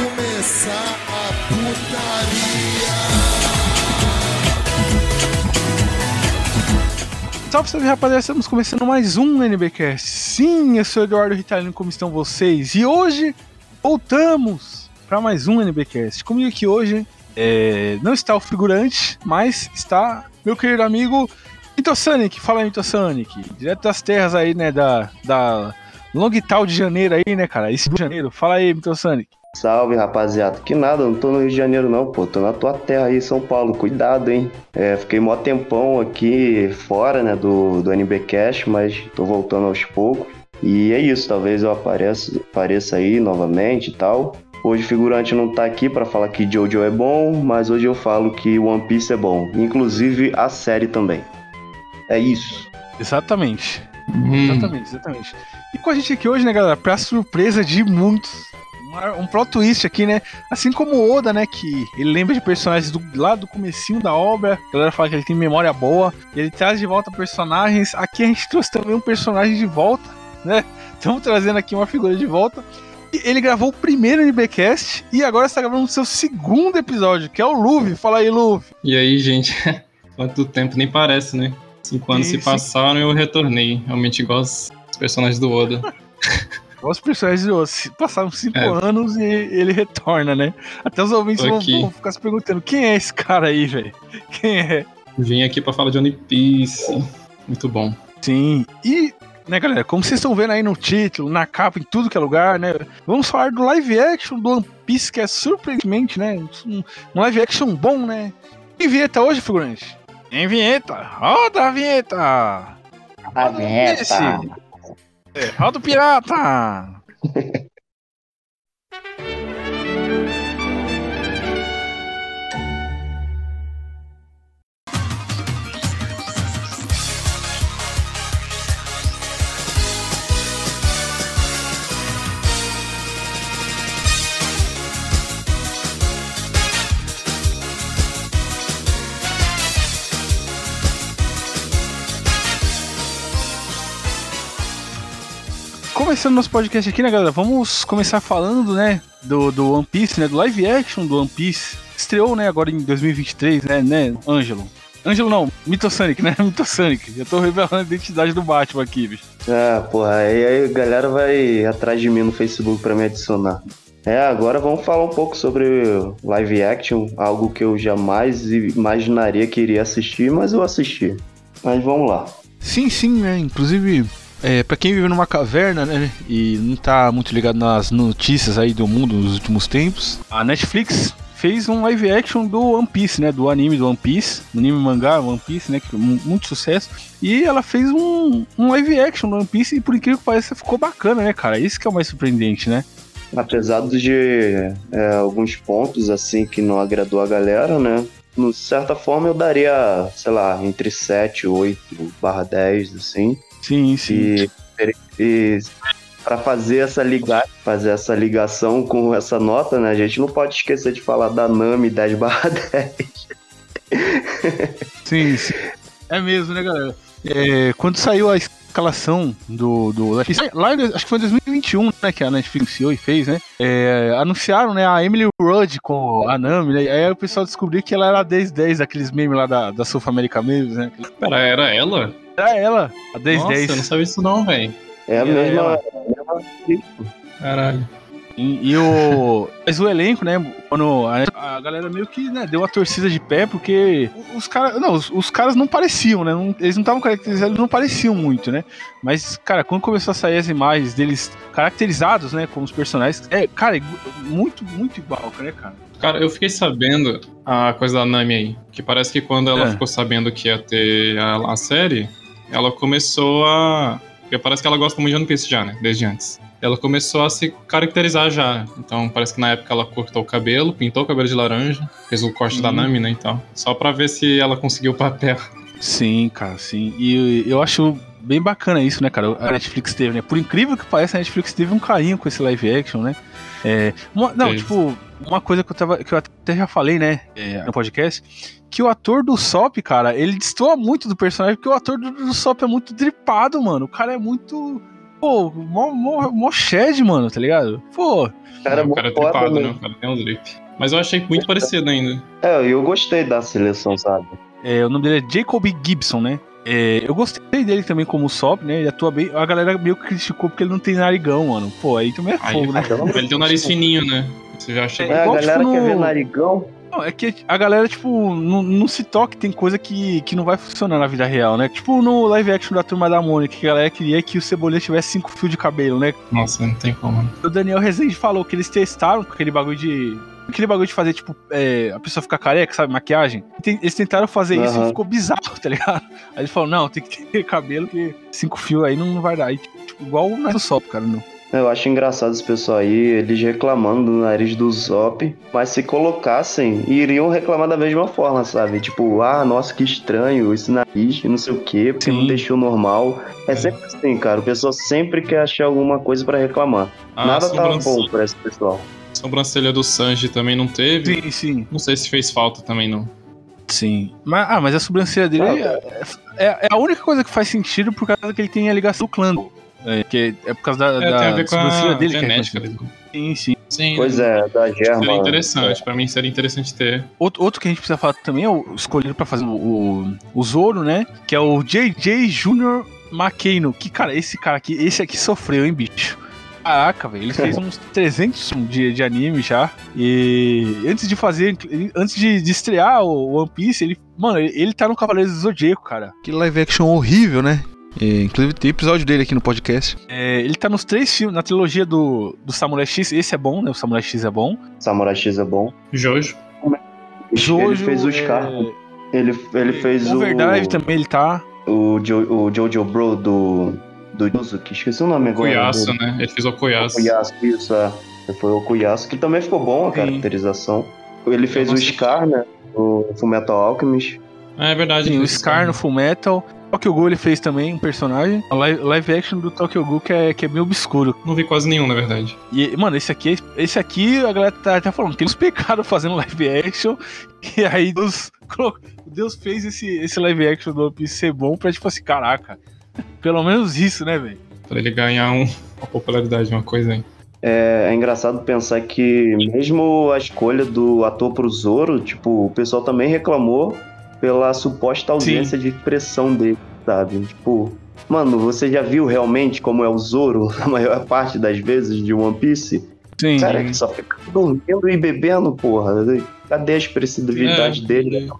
começar a putaria. Salve, salve rapaziada, estamos começando mais um NBcast. Sim, eu sou Eduardo Ritalino, como estão vocês? E hoje voltamos para mais um NBcast. Comigo aqui hoje é, não está o figurante, mas está meu querido amigo Mitosonic. Fala aí, Mitosonic. Direto das terras aí, né, da, da Longtal de Janeiro aí, né, cara? Esse de Janeiro. Fala aí, Mitosonic. Salve, rapaziada. Que nada, não tô no Rio de Janeiro não, pô. Tô na tua terra aí, São Paulo. Cuidado, hein. É, fiquei mó tempão aqui fora, né, do, do NBcast, mas tô voltando aos poucos. E é isso, talvez eu apareça, apareça aí novamente e tal. Hoje o figurante não tá aqui para falar que Jojo é bom, mas hoje eu falo que One Piece é bom. Inclusive a série também. É isso. Exatamente. Exatamente, exatamente. E com a gente aqui hoje, né, galera, pra surpresa de muitos, um plot twist aqui, né? Assim como o Oda, né, que ele lembra de personagens do, lá do comecinho da obra, a galera fala que ele tem memória boa, e ele traz de volta personagens. Aqui a gente trouxe também um personagem de volta, né? Estamos trazendo aqui uma figura de volta. E ele gravou o primeiro NBcast e agora está gravando o seu segundo episódio, que é o Luffy. Fala aí, Luffy. E aí, gente, quanto tempo nem parece, né? Cinco anos se passaram e eu retornei. Realmente igual os personagens do Oda. Os personagens passaram cinco É. anos e ele retorna, né? Até os ouvintes vão, vão ficar se perguntando: quem é esse cara aí, velho? Quem é? Vim aqui pra falar de One Piece. Muito bom. Sim. E, né, galera, como vocês estão vendo aí no título, na capa, em tudo que é lugar, né? Vamos falar do live action do One Piece, que é surpreendentemente, né? Um, um live action bom, né? Em vinheta hoje, figurante? Em vinheta! Roda a vinheta! A Esse. É, roda o pirata! Começando nosso podcast aqui, né, galera? Vamos começar falando, né, do, do One Piece, né, do live action do One Piece. Estreou, né, agora em 2023, né, né, Ângelo? Ângelo não, Mitosonic, né, Mitosonic. Eu tô revelando a identidade do Batman aqui, bicho. Ah, porra, aí, aí a galera vai atrás de mim no Facebook pra me adicionar. É, agora vamos falar um pouco sobre live action, algo que eu jamais imaginaria que iria assistir, mas eu assisti. Mas vamos lá. Sim, sim, né, inclusive... É, pra quem vive numa caverna, né, e não tá muito ligado nas notícias aí do mundo nos últimos tempos, a Netflix fez um live action do One Piece, né, do anime do One Piece, anime mangá One Piece, né, que mu- muito sucesso, e ela fez um, um live action do One Piece e por incrível que pareça ficou bacana, né, cara, isso que é o mais surpreendente, né. Apesar de é, alguns pontos assim que não agradou a galera, né? De certa forma eu daria, sei lá, entre 7, 8 barra 10, assim. Sim, sim. E, e para fazer essa ligar, fazer essa ligação com essa nota, né? A gente não pode esquecer de falar da Nami 10 barra 10. Sim, sim. É mesmo, né, galera? É, quando saiu a escalação do, do Netflix, lá acho que foi em 2021, né, que a Netflix anunciou e fez, né? é, anunciaram, né, a Emily Rudd com a Nami, né? Aí o pessoal descobriu que ela era a 1010, daqueles memes lá da, da South America Memes, né? Pera, era ela? Era ela, a Nossa, eu não 1010. sabia isso não, velho. É a mesma. ela? Caralho. E, e o. Mas o elenco, né? Quando a, a galera meio que né, deu uma torcida de pé, porque os caras. Não, os, os caras não pareciam, né? não- eles não estavam caracterizados, eles não pareciam muito, né? Mas, cara, quando começou a sair as imagens deles caracterizados, né? Como os personagens. É, cara, muito, muito igual, né, cara? Cara, eu fiquei sabendo a coisa da Nami aí. Que parece que quando ela É. ficou sabendo que ia ter a, a série, ela começou a. Porque parece que ela gosta muito de One Piece já, né? Desde antes. Ela começou a se caracterizar já. Então parece que na época ela cortou o cabelo, pintou o cabelo de laranja, fez o corte da. Nami, né? Então. Só pra ver se ela conseguiu o papel. Sim, cara, sim. E eu acho bem bacana isso, né, cara? A Netflix teve, né? Por incrível que pareça, a Netflix teve um carinho com esse live action, né? É, uma- não, Teve. tipo, uma coisa que eu, tava, que eu até já falei, né, é, no podcast, que o ator do Sop, cara, ele destoa muito do personagem, porque o ator do, do Sop é muito dripado, mano. O cara é muito. Pô, mó, mó, mó shed, mano, tá ligado? Pô, Cara, É, o cara é muito foda, tripado, né? né? O cara tem um drip. Mas eu achei muito parecido ainda. É, eu gostei da seleção, sabe? é, o nome dele é Jacob Gibson, né? É, eu gostei dele também como Sop, né? Ele atua bem. A galera meio que criticou porque ele não tem narigão, mano. Pô, aí também é Aí, fogo, né? Ele tem um nariz fininho, né? Você já acha. É, É, a igual, galera tipo, quer no- ver narigão. Não, é que a galera, tipo, não, não se toca, tem coisa que, que não vai funcionar na vida real, né? Tipo no live action da turma da Mônica, que a galera queria que o Cebolinha tivesse cinco fios de cabelo, né? Nossa, não tem como. né? O Daniel Rezende falou que eles testaram com aquele bagulho de. Aquele bagulho de fazer, tipo, é, a pessoa ficar careca, sabe? Maquiagem. Eles tentaram fazer isso Aham. e ficou bizarro, tá ligado? Aí ele falou: não, tem que ter cabelo, que cinco fios aí não vai dar. Aí, tipo, igual o Nariz do Sop, cara. Não. Eu acho engraçado esse pessoal aí, eles reclamando do nariz do Zop, mas se colocassem, iriam reclamar da mesma forma, sabe? Tipo, ah, nossa, que estranho, esse nariz, não sei o quê, porque Sim. não deixou normal. É sempre assim, cara, o pessoal sempre quer achar alguma coisa pra reclamar. A Nada tá sobrancelha, bom pra esse pessoal. sobrancelha do Sanji também não teve. Sim, sim. Não sei se fez falta também, não. Sim. Mas, ah, mas a sobrancelha dele Ah, é, é, é a única coisa que faz sentido por causa que ele tem a ligação do clã. É, que é por causa da, É, da tem a ver com a dele. que é genética dele. Sim, sim. Sim. Pois né? é, da Seria Germa. interessante. Pra mim seria interessante ter. Outro, outro que a gente precisa falar também é o escolhido pra fazer o, o, o Zoro, né? Que é o JJ Jr. McCain. Que, cara, esse cara aqui, esse aqui sofreu, hein, bicho? Caraca, velho, ele fez uns 300 de, de anime já. E antes de fazer, antes de, de estrear o One Piece, ele, mano, ele, ele tá no Cavaleiros do Zodíaco, cara. Que live action horrível, né? É, inclusive tem episódio dele aqui no podcast. É, ele tá nos três filmes, na trilogia do, do Samurai X. Esse é bom, né? O Samurai X é bom. Samurai X é bom. Jojo. ele fez o Scar. é, Ele, ele fez o. Overdrive também ele tá. O, jo, o Jojo Bro do. Do Yuzuki. Esqueci o nome agora. Cuiaço, dele. né? Ele fez o Cuiaço. Okuyasu, isso, é. Foi o Okuyasu, que também ficou bom a Sim. caracterização. Ele fez o. Scar, né? O Fullmetal Alchemist. Ah, é verdade. Ele o Scar no Full Metal. Tokyo Ghoul ele fez também um personagem. A live, live action do Tokyo Ghoul que é, que é meio obscuro. Não vi quase nenhum, na verdade. E, mano, esse aqui, esse aqui a galera tá, tá falando que eles pecaram fazendo live action. E aí Deus, Deus fez esse, esse live action do One Piece ser bom pra tipo assim, caraca. Pelo menos isso, né, velho? Pra ele ganhar um, uma popularidade, uma coisa aí. É, é engraçado pensar que mesmo a escolha do ator pro Zoro, tipo, o pessoal também reclamou pela suposta ausência de expressão dele, sabe? Tipo, mano, você já viu realmente como é o Zoro a maior parte das vezes de One Piece? Sim. Cara, que só fica dormindo e bebendo, porra. Cadê a expressividade É, dele?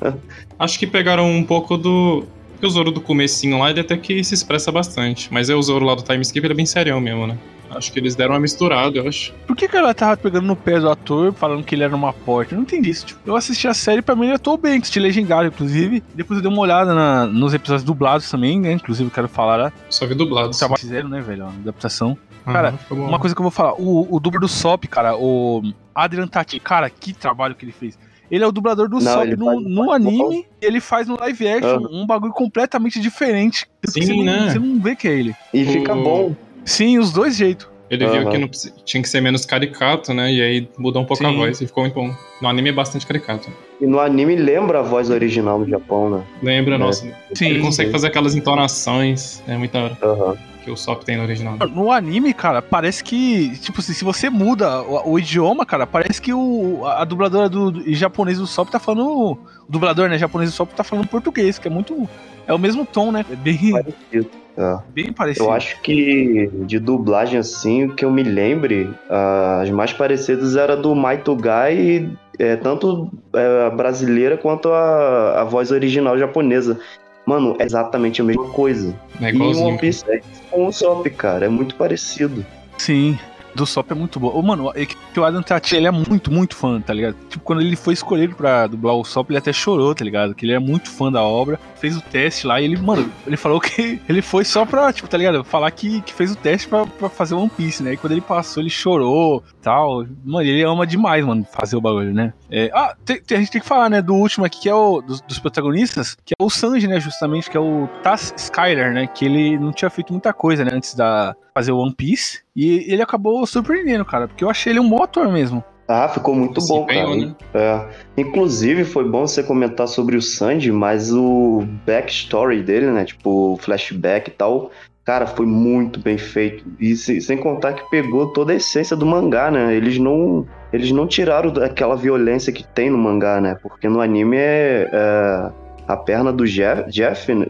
Acho que pegaram um pouco do. Porque o Zoro do comecinho lá, ele até que se expressa bastante. Mas é o Zoro lá do time skip, ele é bem serião mesmo, né? Acho que eles deram uma misturada, eu acho. Por que, que ela tava pegando no pé do ator, falando que ele era uma porta? Eu não entendi isso. Tipo, eu assisti a série, pra mim ele atuou bem, assisti legendário, inclusive. Depois eu dei uma olhada na- nos episódios dublados também, né? Inclusive eu quero falar. Só vi dublado. O trabalho que fizeram, né, velho? A adaptação. Cara, bom. Uma coisa que eu vou falar, o, o dublador do Sop, cara, o Adrian Tati, cara, que trabalho que ele fez. Ele é o dublador do Não, Sop no, faz- no anime e ele faz no live action Aham. um bagulho completamente diferente. Sim, você, não, né? você não vê que é ele. E fica O- bom. Sim, os dois jeitos. Ele viu Aham. que não tinha que ser menos caricato, né? E aí mudou um pouco a Sim. voz e ficou muito bom. No anime é bastante caricato. E no anime lembra a voz original do Japão, né? Lembra, É. nossa. Sim. Ele consegue fazer aquelas entonações. É muito da hora. Aham. Que o Sop tem no original. No anime, cara, parece que, tipo assim, se você muda o, o idioma, cara, parece que o, a dubladora do, do japonês do Sop tá falando. O dublador, né, japonês do Sop tá falando português, que é muito. É o mesmo tom, né? É bem, Parecido. É. bem parecido. Eu acho que de dublagem assim, o que eu me lembre, ah, as mais parecidas era do Maito Gai, é, tanto é, a brasileira quanto a, a voz original japonesa. Mano, é exatamente a mesma coisa. É E One. Piece é com o Sop, cara, é muito parecido. Sim. Do Sop é muito bom. Ô, mano, é que o Adam Tati, ele é muito, muito fã, tá ligado? Tipo, quando ele foi escolhido pra dublar o Sop, ele até chorou, tá ligado? Que ele é muito fã da obra. Fez o teste lá e ele, mano, ele falou que ele foi só pra, tipo, tá ligado? Falar que, que fez o teste pra, pra fazer One Piece, né? E quando ele passou, ele chorou tal. Mano, ele ama demais, mano, fazer o bagulho, né? É, ah, tem- tem- a gente tem que falar, né, do último aqui, que é o dos, dos protagonistas, que é o Sanji, né, justamente, que é o Taz Skyler, né? Que ele não tinha feito muita coisa, né, antes da fazer o One Piece. E ele acabou surpreendendo, cara, porque eu achei ele um bom ator mesmo. Ah, ficou muito Se bom, empenhou, cara. né? É. Inclusive, foi bom você comentar sobre o Sanji, mas o backstory dele, né? Tipo, o flashback e tal, cara, foi muito bem feito. E se- sem contar que pegou toda a essência do mangá, né? Eles não, eles não tiraram aquela violência que tem no mangá, né? Porque no anime é, é a perna do Jeff, Jeff né?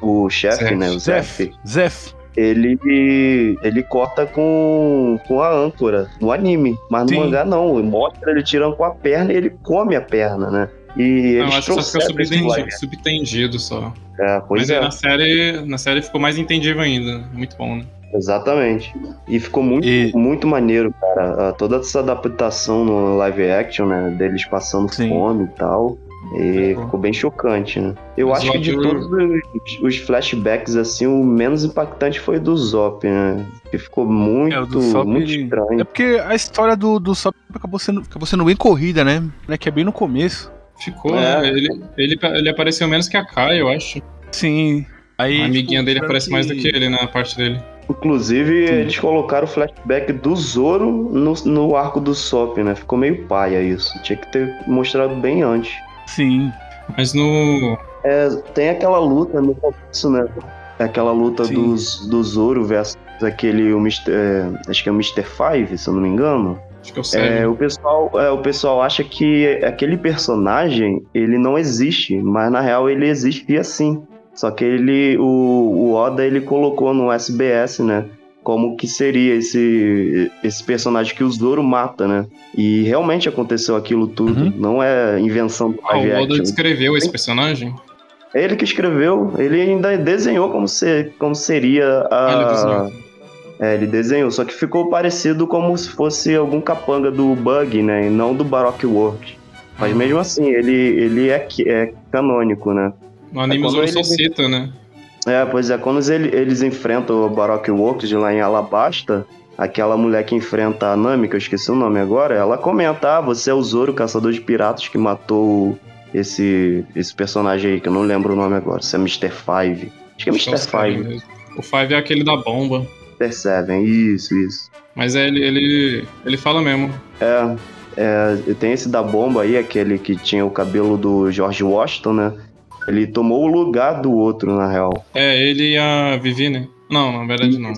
O chefe, né? O Zef. Zef. Ele, ele corta com, com a âncora no anime, mas no Sim. mangá não. Mostra ele tirando com a perna e ele come a perna, né? E Eu eles acho que só fica lá. subtendido só. É, pois Mas é, na série, na série ficou mais entendível ainda. Muito bom, né? exatamente. E ficou muito, E- muito maneiro, cara. Toda essa adaptação no live action, né? Deles passando Sim. fome e tal. E Ficou. ficou bem chocante, né? Eu Mas acho que de ator- todos os, os flashbacks, assim, o menos impactante foi do Zop, né? Que ficou muito, É, o do Sop, muito estranho. É porque a história do, do Sop acabou sendo, acabou sendo bem corrida, né? né? Que é bem no começo. Ficou, É. né? Ele, ele, ele apareceu menos que a Kai, eu acho. Sim. Aí, a amiguinha tipo, dele aparece mais do que ele na parte dele. Inclusive, eles colocaram o flashback do Zoro no, no arco do Sop, né? Ficou meio paia isso. Tinha que ter mostrado bem antes. Sim. Mas no. É, tem aquela luta no começo, né? É Aquela luta Sim. dos, do Zoro versus aquele. O Mr., é, acho que é o Mr. Five, se eu não me engano. Acho que é o É, o, pessoal, é, o pessoal acha que aquele personagem ele não existe, mas na real ele existia sim. Só que ele, o, o Oda ele colocou no SBS, né? Como que seria esse, esse personagem que o Zoro mata, né? E realmente aconteceu aquilo tudo. Uhum. Não é invenção do Ah, live o Oda action. descreveu esse personagem? É ele que escreveu, ele ainda desenhou como, ser, como seria Ah, ele a. desenhou. É, ele desenhou, só que ficou parecido como se fosse algum capanga do Bug, né? E não do Baroque World. Mas Uhum. mesmo assim, ele, ele é, que- é canônico, né? No anime É Zoro só cita, né? É, pois é, quando ele- eles enfrentam o Baroque Works lá em Alabasta, aquela mulher que enfrenta a Nami, que eu esqueci o nome agora, ela comenta: Ah, você é o Zoro, caçador de piratas, que matou esse, esse personagem aí, que eu não lembro o nome agora. Se é Mr. Five. Acho que é é o Mr. Five. O Five é aquele da bomba. Mr. Seven, isso, isso. Mas é, ele, ele, ele fala mesmo. É, é, tem esse da bomba aí, aquele que tinha o cabelo do George Washington, né? Ele tomou o lugar do outro, na real. É, ele e a Vivi, né? Não, na verdade não.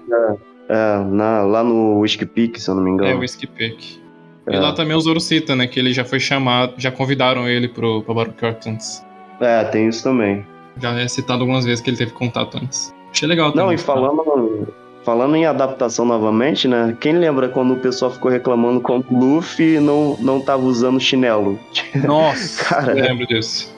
É, na- lá no Whiskey Peak, se eu não me É engano. o Whiskey Peak. É. E lá também o Zoro cita, né? Que ele já foi chamado, já convidaram ele pro, pro Works antes. É, tem isso também. Já é citado algumas vezes que ele teve contato antes. Achei legal também. Não, e falando, falando em adaptação novamente, né? Quem lembra quando o pessoal ficou reclamando quando o Luffy não, não tava usando chinelo? Nossa. Eu Cara, lembro disso.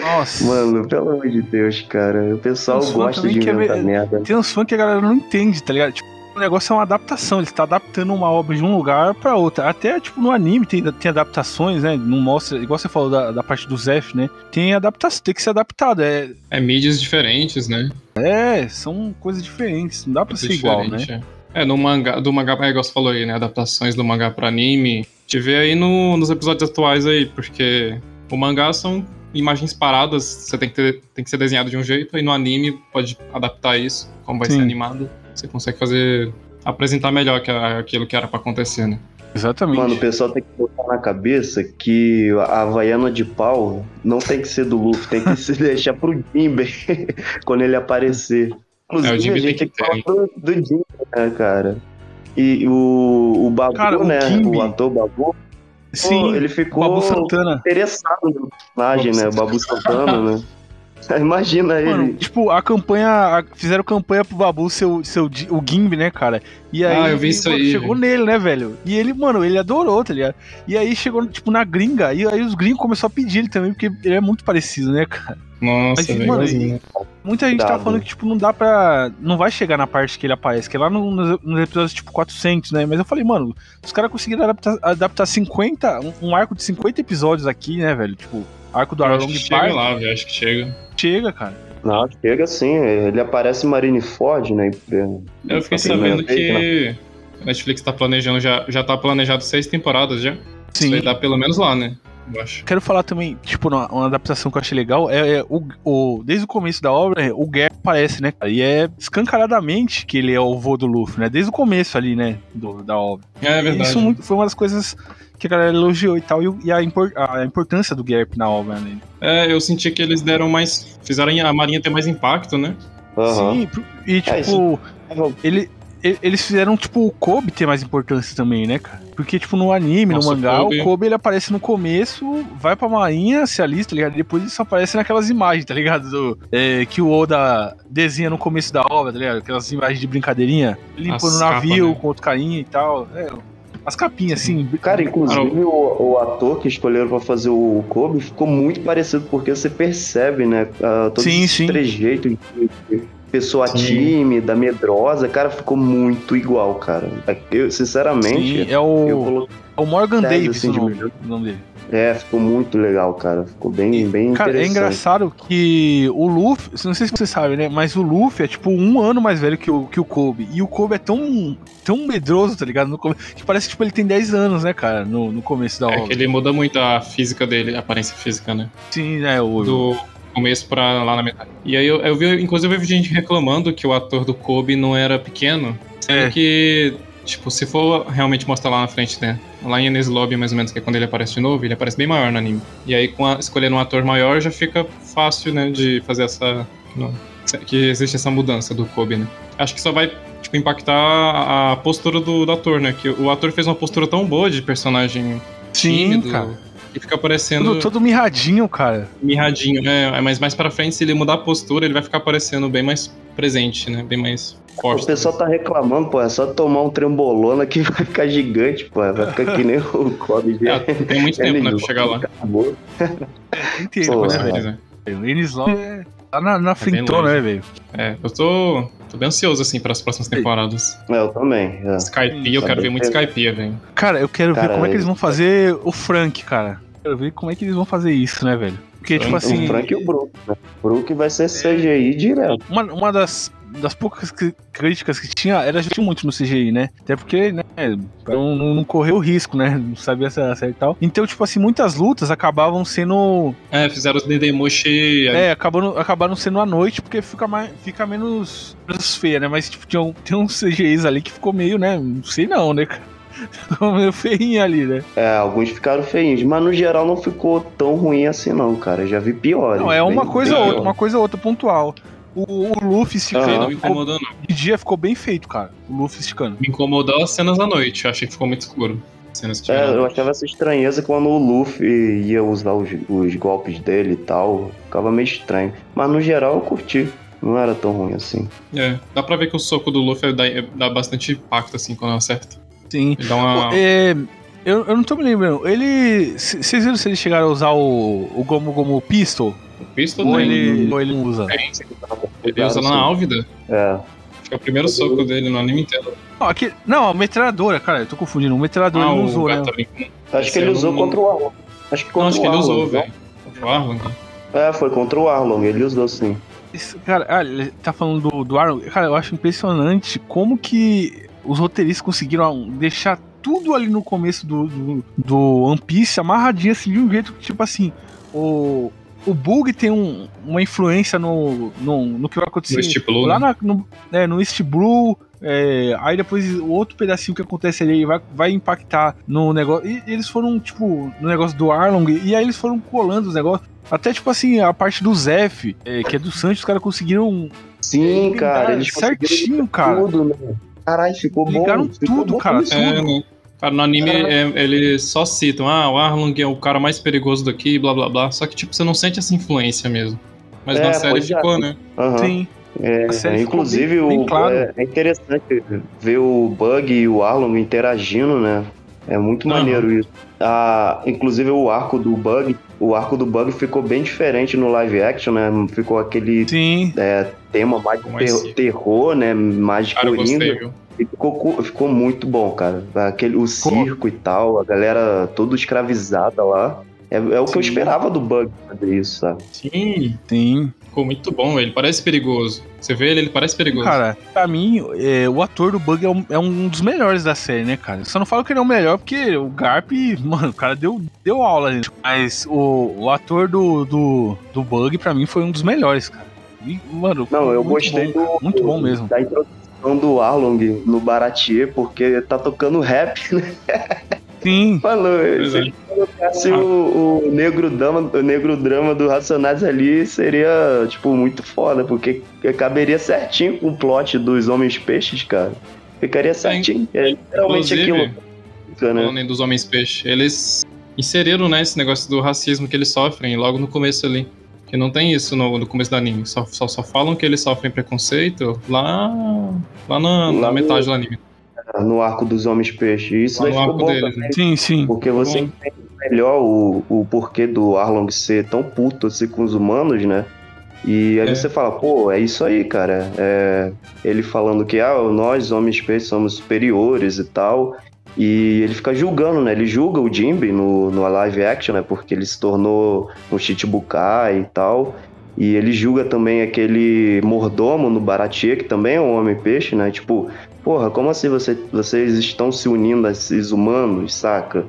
Nossa. mano, pelo amor de Deus, cara. O pessoal gosta de inventar ver- merda. Tem uns fãs que a galera não entende, tá ligado? Tipo, o negócio é uma adaptação, ele tá adaptando uma obra de um lugar pra outra. Até, tipo, no anime tem, tem adaptações, né? Não mostra, igual você falou da, da parte do Zef, né? Tem adaptação, tem que ser adaptado. É, É mídias diferentes, né? é são coisas diferentes, não dá pra ser igual, né? É, É, no mangá, do mangá, é igual você falou aí, né? Adaptações do mangá pra anime. Te vê aí no- nos episódios atuais aí, porque o mangá são imagens paradas, você tem que, ter, tem que ser desenhado de um jeito, aí no anime pode adaptar isso, como vai Sim. ser animado. Você consegue fazer. apresentar melhor que aquilo que era pra acontecer, né? Exatamente. Mano, o pessoal tem que botar na cabeça que a Havaiana de pau não tem que ser do Luffy, tem que se deixar pro Jimbe quando ele aparecer. Inclusive, É, o Jinbe a gente tem tem que falar do, do Jimbe, né, cara? E o, o Babu, Cara, o né? O ator Babu, Sim, pô, ele ficou Babu Santana. interessado no personagem, Babu né? O Babu Santana, né? Imagina ele. Mano, tipo, a campanha. a- fizeram campanha pro Babu ser o, ser o, Gimbi, né, cara? E aí. Ah, eu vi isso mano, aí, Chegou nele, né, velho? E ele, mano, ele adorou, tá ligado? E aí chegou, tipo, na gringa. E aí os gringos começaram a pedir ele também, porque ele é muito parecido, né, cara? Nossa, Mas, mano, igualzinho. Muita gente tá Cuidado. falando que, tipo, não dá pra. Não vai chegar na parte que ele aparece, que é lá no- nos, nos episódios, tipo, 400, né? Mas eu falei, mano, os caras conseguiram adaptar, adaptar 50, um, um arco de 50 episódios aqui, né, velho? Tipo, arco do Arlong que chega Park. lá, velho, acho que chega. Chega, cara. Não, chega assim, ele aparece em Marineford, né? Eu fiquei Assim, sabendo né, né? que a Netflix tá planejando, já, já tá planejado seis temporadas já. Sim. dá pelo menos lá, né? eu acho. Quero falar também, tipo, uma, uma adaptação que eu achei legal é, é o, o- desde o começo da obra, o Garp aparece, né? cara? E é escancaradamente que ele é o vô do Luffy, né? Desde o começo ali, né? do- da obra. É verdade. Isso muito- foi uma das coisas que a galera elogiou e tal, e, a, impor- a importância do Garp na obra, né? É, eu senti que eles deram mais. Fizeram a Marinha ter mais impacto, né? Aham. Sim, e tipo, É, ele, eles fizeram, tipo, o Kobe ter mais importância também, né, cara? Porque, tipo, no anime, Nossa, no mangá, o Kobe- o Kobe ele aparece no começo, vai pra marinha, se alista, tá ligado? E depois ele só aparece naquelas imagens, tá ligado? Do, é, que o Oda desenha no começo da obra, tá ligado? Aquelas imagens de brincadeirinha, limpando o navio né? com outro carinha e tal. É, as capinhas, assim. Cara, inclusive o, o ator que escolheram pra fazer o Kobe ficou muito parecido, porque você percebe, né? ah, todos Sim, esses sim. trejeitos de de pessoa Sim. tímida, medrosa, cara, ficou muito igual, cara. Eu, sinceramente, Sim, é o, eu coloquei. é o Morgan dez, Davis assim, nome, o nome dele. É, ficou muito legal, cara. Ficou bem, bem Cara, é interessante. engraçado que o Luffy, não sei se você sabe, né? Mas o Luffy é tipo um ano mais velho que o, que o Kobe. E o Kobe é tão, tão medroso, tá ligado? No que parece que tipo, ele tem 10 anos, né, cara? No, no começo da É obra. que ele muda muito a física dele, a aparência física, né? Sim, né? O, Do começo pra lá na metade. E aí eu, eu vi, inclusive, eu vi gente reclamando que o ator do Kobe não era pequeno. Sendo É. que, tipo, se for realmente mostrar lá na frente, né? Lá em Ines Lobby, mais ou menos, que é quando ele aparece de novo, ele aparece bem maior no anime. E aí, com a, escolhendo um ator maior, já fica fácil, né, de fazer essa. não, que existe essa mudança do Kobe, né? Acho que só vai, tipo, impactar a a postura do, do ator, né? Que o ator fez uma postura tão boa de personagem Sim, tímido. cara. E fica parecendo todo, todo mirradinho, cara. mirradinho, é, mas mais pra frente, se ele mudar a postura, ele vai ficar parecendo bem mais presente, né? Bem mais forte. O pessoal tá reclamando, pô, é só tomar um trembolona que vai ficar gigante, pô. Vai ficar que nem o Kobe. É, tem muito tempo, né, pra chegar lá. Acabou. Tem tempo, Pô, né, é. é. O Enes Lobby é. Tá na, na frentona, longe. né, velho? É, eu tô, tô bem ansioso, assim, para as próximas temporadas. É, eu também. é. Skype, eu Tá quero ver muito. Skype, velho. Cara, eu quero ver Cara, como é que ele- eles vão fazer o Frank, cara. Quero ver como é que eles vão fazer isso, né, velho? Porque, tipo Frank- assim. o Frank e o Brook. Né? O Brook vai ser CGI direto. Uma, uma das, das poucas críticas que tinha era justo muito no CGI, né? Até porque, né, pra não, não, o risco, né? Não sabia se era certo e tal. Então, tipo assim, muitas lutas acabavam sendo. É, fizeram os Dendemushi. É, acabaram, acabaram sendo à noite, porque fica, mais, fica menos, menos feia, né? Mas, tipo, tinha um, tem uns CGIs ali que ficou meio, né? Não sei não, né, cara? Ficou meio feinho ali, né? É, alguns ficaram feinhos, mas no geral não ficou tão ruim assim, não, cara. Já vi piores. Não, é uma bem- coisa bem ou outra, pior. uma coisa ou outra pontual. O, o Luffy esticando Aham. Não me ficou, incomodou, não. de dia ficou bem feito, cara. O Luffy esticando. Me incomodou as cenas à noite. Eu achei que ficou muito escuro. Cenas que É, eu achava essa estranheza quando o Luffy ia usar os, os golpes dele e tal. Ficava meio estranho. Mas no geral eu curti. Não era tão ruim assim. É, dá pra ver que o soco do Luffy dá, dá bastante impacto, assim, quando acerta. Sim. Ele dá uma. É, eu, eu não tô me lembrando. Ele. Vocês viram se eles chegaram a usar o, o Gomu Gomu Pistol? O Pistol Ou tem. ele, ou ele usa? tem, Ele usa na Álvida. É. Acho que é o primeiro soco dele no anime inteiro. Não, aqui, não, a metralhadora, cara, eu tô confundindo. O metralhador Ah, ele não usou, né? Acho Esse que ele eu usou contra o Arlong. Acho que contra Não, acho que o ele Arlong, usou, velho. O Arlong. É, foi contra o Arlong. Ele usou sim. Esse cara, ah, ele tá falando do, do Arnold. Cara, eu acho impressionante como que os roteiristas conseguiram deixar tudo ali no começo do, do, do One Piece amarradinho assim, de um jeito que, tipo assim, o, o Bug tem um- uma influência no, no, no que vai acontecer No East Blue, lá né? na- no, é, no East Blue. é, aí depois o outro pedacinho que acontece ali vai, vai impactar no negócio. E eles foram, tipo, no negócio do Arlong, e aí eles foram colando os negócios. Até, tipo assim, a parte do Zef, é, que é do Santos, os caras conseguiram Sim, ligar cara. Eles conseguiram certinho, cara. tudo, né? Caralho, ficou bom. Ligaram tudo, cara. É, né? Cara, no anime é, eles só citam, ah, o Arlong é o cara mais perigoso daqui, blá blá blá. Só que, tipo, você não sente essa influência mesmo. Mas É, na série pois é. ficou, né? Aham. Sim. É, série inclusive, bem- bem o, claro. é, é interessante ver o Bug e o Arlong interagindo, né? É muito Aham. maneiro isso. Ah, inclusive o arco do Bug, o arco do Bug ficou bem diferente no live action, né? Ficou aquele Sim. é, tema mais de mais ter- terror, né? Mais de Cara, eu gostei, coringa. viu? E ficou, ficou muito bom, cara. Aquele, o circo e tal, a galera toda escravizada lá. É, é o que eu Sim. esperava do Bug fazer isso, sabe? Sim. Sim. ficou muito bom. Ele parece perigoso. Você vê ele, ele parece perigoso. Cara, pra mim, é, o ator do Bug é um, é um dos melhores da série, né, cara? Só não falo que ele é o melhor porque o Garp, mano, o cara deu, deu aula, gente. Mas o, o ator do, do, do Bug, pra mim, foi um dos melhores, cara. E, mano, Não, eu muito gostei bom, do, Muito bom mesmo. da introdução do Arlong no Baratier, porque tá tocando rap, né? Sim, Mano, Pois se é. ele colocasse o, o negro drama, o negro drama do Racionais ali, seria, tipo, muito foda, porque caberia certinho com o plot dos Homens Peixes, cara. Ficaria certinho. É literalmente Inclusive, aquilo. Né? falando aí dos homens peixe, eles inseriram, né, esse negócio do racismo que eles sofrem logo no começo ali. Que não tem isso no, no começo do anime. Só, só, só falam que eles sofrem preconceito lá, lá na, na metade do anime. No arco dos Homens Peixes. Isso Lá no arco deles, também. né? sim, sim. Porque você Bom. entende melhor o, o porquê do Arlong ser tão puto assim com os humanos, né? E aí É. você fala, pô, é isso aí, cara. É, ele falando que ah, nós, homens peixes, somos superiores e tal. E ele fica julgando, né? Ele julga o Jimby no, no live action, né? Porque ele se tornou um Chichibukai e tal. E ele julga também aquele mordomo no Baratie, que também é um homem peixe, né? Tipo, porra, como assim você, vocês estão se unindo a esses humanos, saca?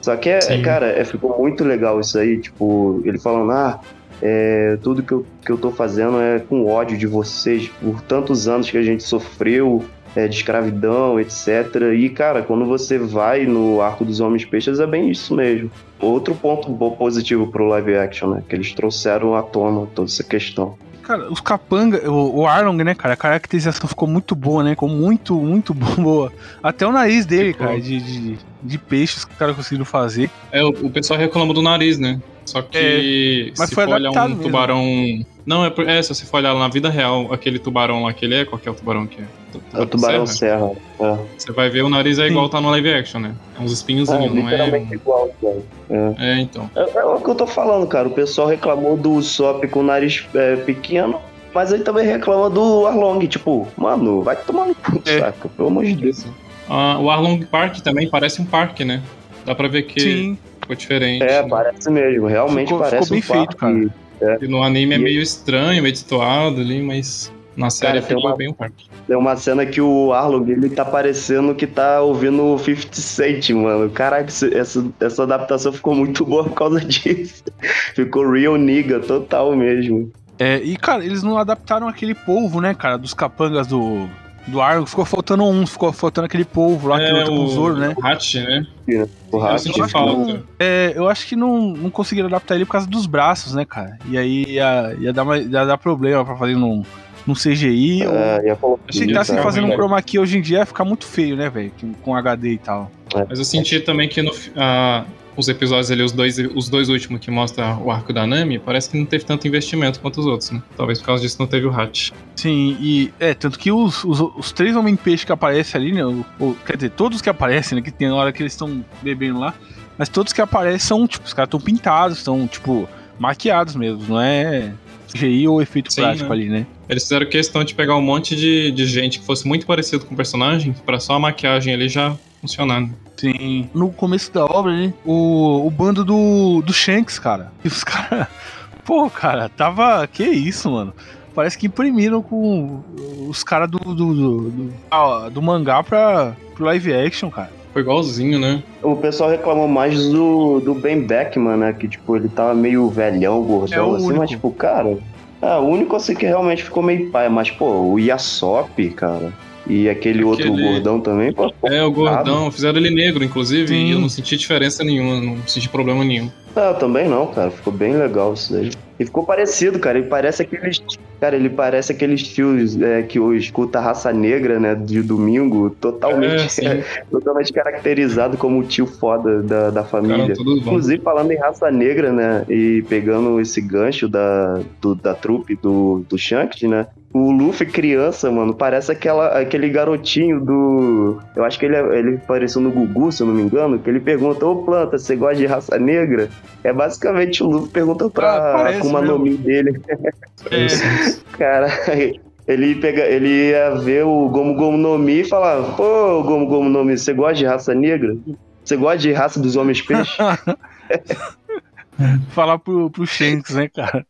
Só que, é, Sim. cara, é, ficou muito legal isso aí, tipo, ele falando, ah, é, tudo que eu, que eu tô fazendo é com ódio de vocês, por tantos anos que a gente sofreu é, de escravidão, etc. E, cara, quando você vai no Arco dos Homens Peixes, é bem isso mesmo. Outro ponto bo- positivo pro live action, né? Que eles trouxeram à tona toda essa questão. Cara, os capanga, o, o Arlong, né, cara, a caracterização ficou muito boa, né? Ficou muito, muito boa. Até o nariz dele, Ficou. cara, de, de, de peixes que o cara conseguiu fazer. É, o, o pessoal reclama do nariz, né? Só que É, mas se foi for olhar um mesmo. tubarão. Não, é, por- é, se você for olhar na vida real, aquele tubarão lá que ele é, qual que é o tubarão que é? Tu- É o Tubarão Serra? Serra. É, Você vai ver o nariz é Sim. igual tá no live action, né? É uns é espinhozinhos, não é? igual, cara. É, então. É, é o que eu tô falando, cara. O pessoal reclamou do Usopp com o nariz é, pequeno, mas aí também reclama do Arlong. Tipo, mano, vai tomar no cu, É. saca? Pelo amor de Deus. Ah, o Arlong Park também parece um parque, né? Dá pra ver que Sim. Ficou diferente. É, né? parece mesmo. Realmente Ficou- parece ficou bem um feito, parque. E no anime é E- meio estranho, meio destoado ali, mas na série Cara, ficou uma- bem um parque. Tem uma cena que o Arlong, ele tá parecendo que tá ouvindo o 50 Cent, mano. Caraca, essa, essa adaptação ficou muito boa por causa disso. Ficou real nigga, total mesmo. É, e, cara, eles não adaptaram aquele polvo, né, cara, dos capangas do, do Arlong. Ficou faltando um, ficou faltando aquele polvo lá que é, luta com o Zoro, né? o Hatch, né? O Eu rato. senti acho que falta. não- É, eu acho que não, não conseguiram adaptar ele por causa dos braços, né, cara? E aí ia, ia, dar, uma- ia dar problema pra fazer num, num CGI. ou É, ia colocar- se tentassem ficar fazendo um ruim, chroma key hoje em dia ia ficar muito feio, né, velho? Com- Com HD e tal. Mas eu senti também que no, ah, os episódios ali, os dois, os dois últimos que mostra o arco da Nami, parece que não teve tanto investimento quanto os outros, né? Talvez por causa disso não teve o Hatch. Sim, e é, tanto que os, os, os três homem-peixe que aparecem ali, né? o- o- quer dizer, todos que aparecem, né? Que tem hora que eles estão bebendo lá, mas todos que aparecem são, tipo, os caras estão pintados, estão, tipo, maquiados mesmo, não é CGI ou efeito Sim, prático né? ali, né? Eles fizeram questão de pegar um monte de, de gente que fosse muito parecido com o personagem, pra só a maquiagem ali já funcionar. né? Sim. No começo da obra, né? O, o bando do, do Shanks, cara. E os caras. Pô, cara, tava. Que isso, mano? Parece que imprimiram com os caras do, do, do, do, ah, do mangá pra, pro live action, cara. Foi igualzinho, né? O pessoal reclamou mais do, do Ben Beckman, né? Que, tipo, ele tava meio velhão, É gordão, o assim, único. mas, tipo, cara. É, o único assim que realmente ficou meio pai, mas, pô, o Yasop, cara. E aquele, outro Aquele- gordão também, pô. É, o gordão, fizeram ele negro, inclusive, Sim. e eu não senti diferença nenhuma, não senti problema nenhum. Não, também não, cara. Ficou bem legal isso daí. E ficou parecido, cara. Ele parece aqueles. Cara, ele parece aqueles tios é, que eu escuta a raça negra, né? De domingo, totalmente, É, totalmente caracterizado como o tio foda da, da família. Bons. Inclusive, falando em raça negra, né? E pegando esse gancho da, do- da trupe do, do Shanks, né? O Luffy criança, mano, parece aquela, aquele garotinho do. Eu acho que ele, é- ele apareceu no Gugu, se eu não me engano, que ele pergunta: Ô planta, você gosta de raça negra? É basicamente o Luffy perguntando Ah, pra parece Akuma no Mi dele. É, Cara, ele, pega, ele ia ver o Gomu Gomu no Mi e falar: Pô, Gomu Gomu no Mi, você gosta de raça negra? Você gosta de raça dos homens peixes? falar pro, pro Shanks, né, cara?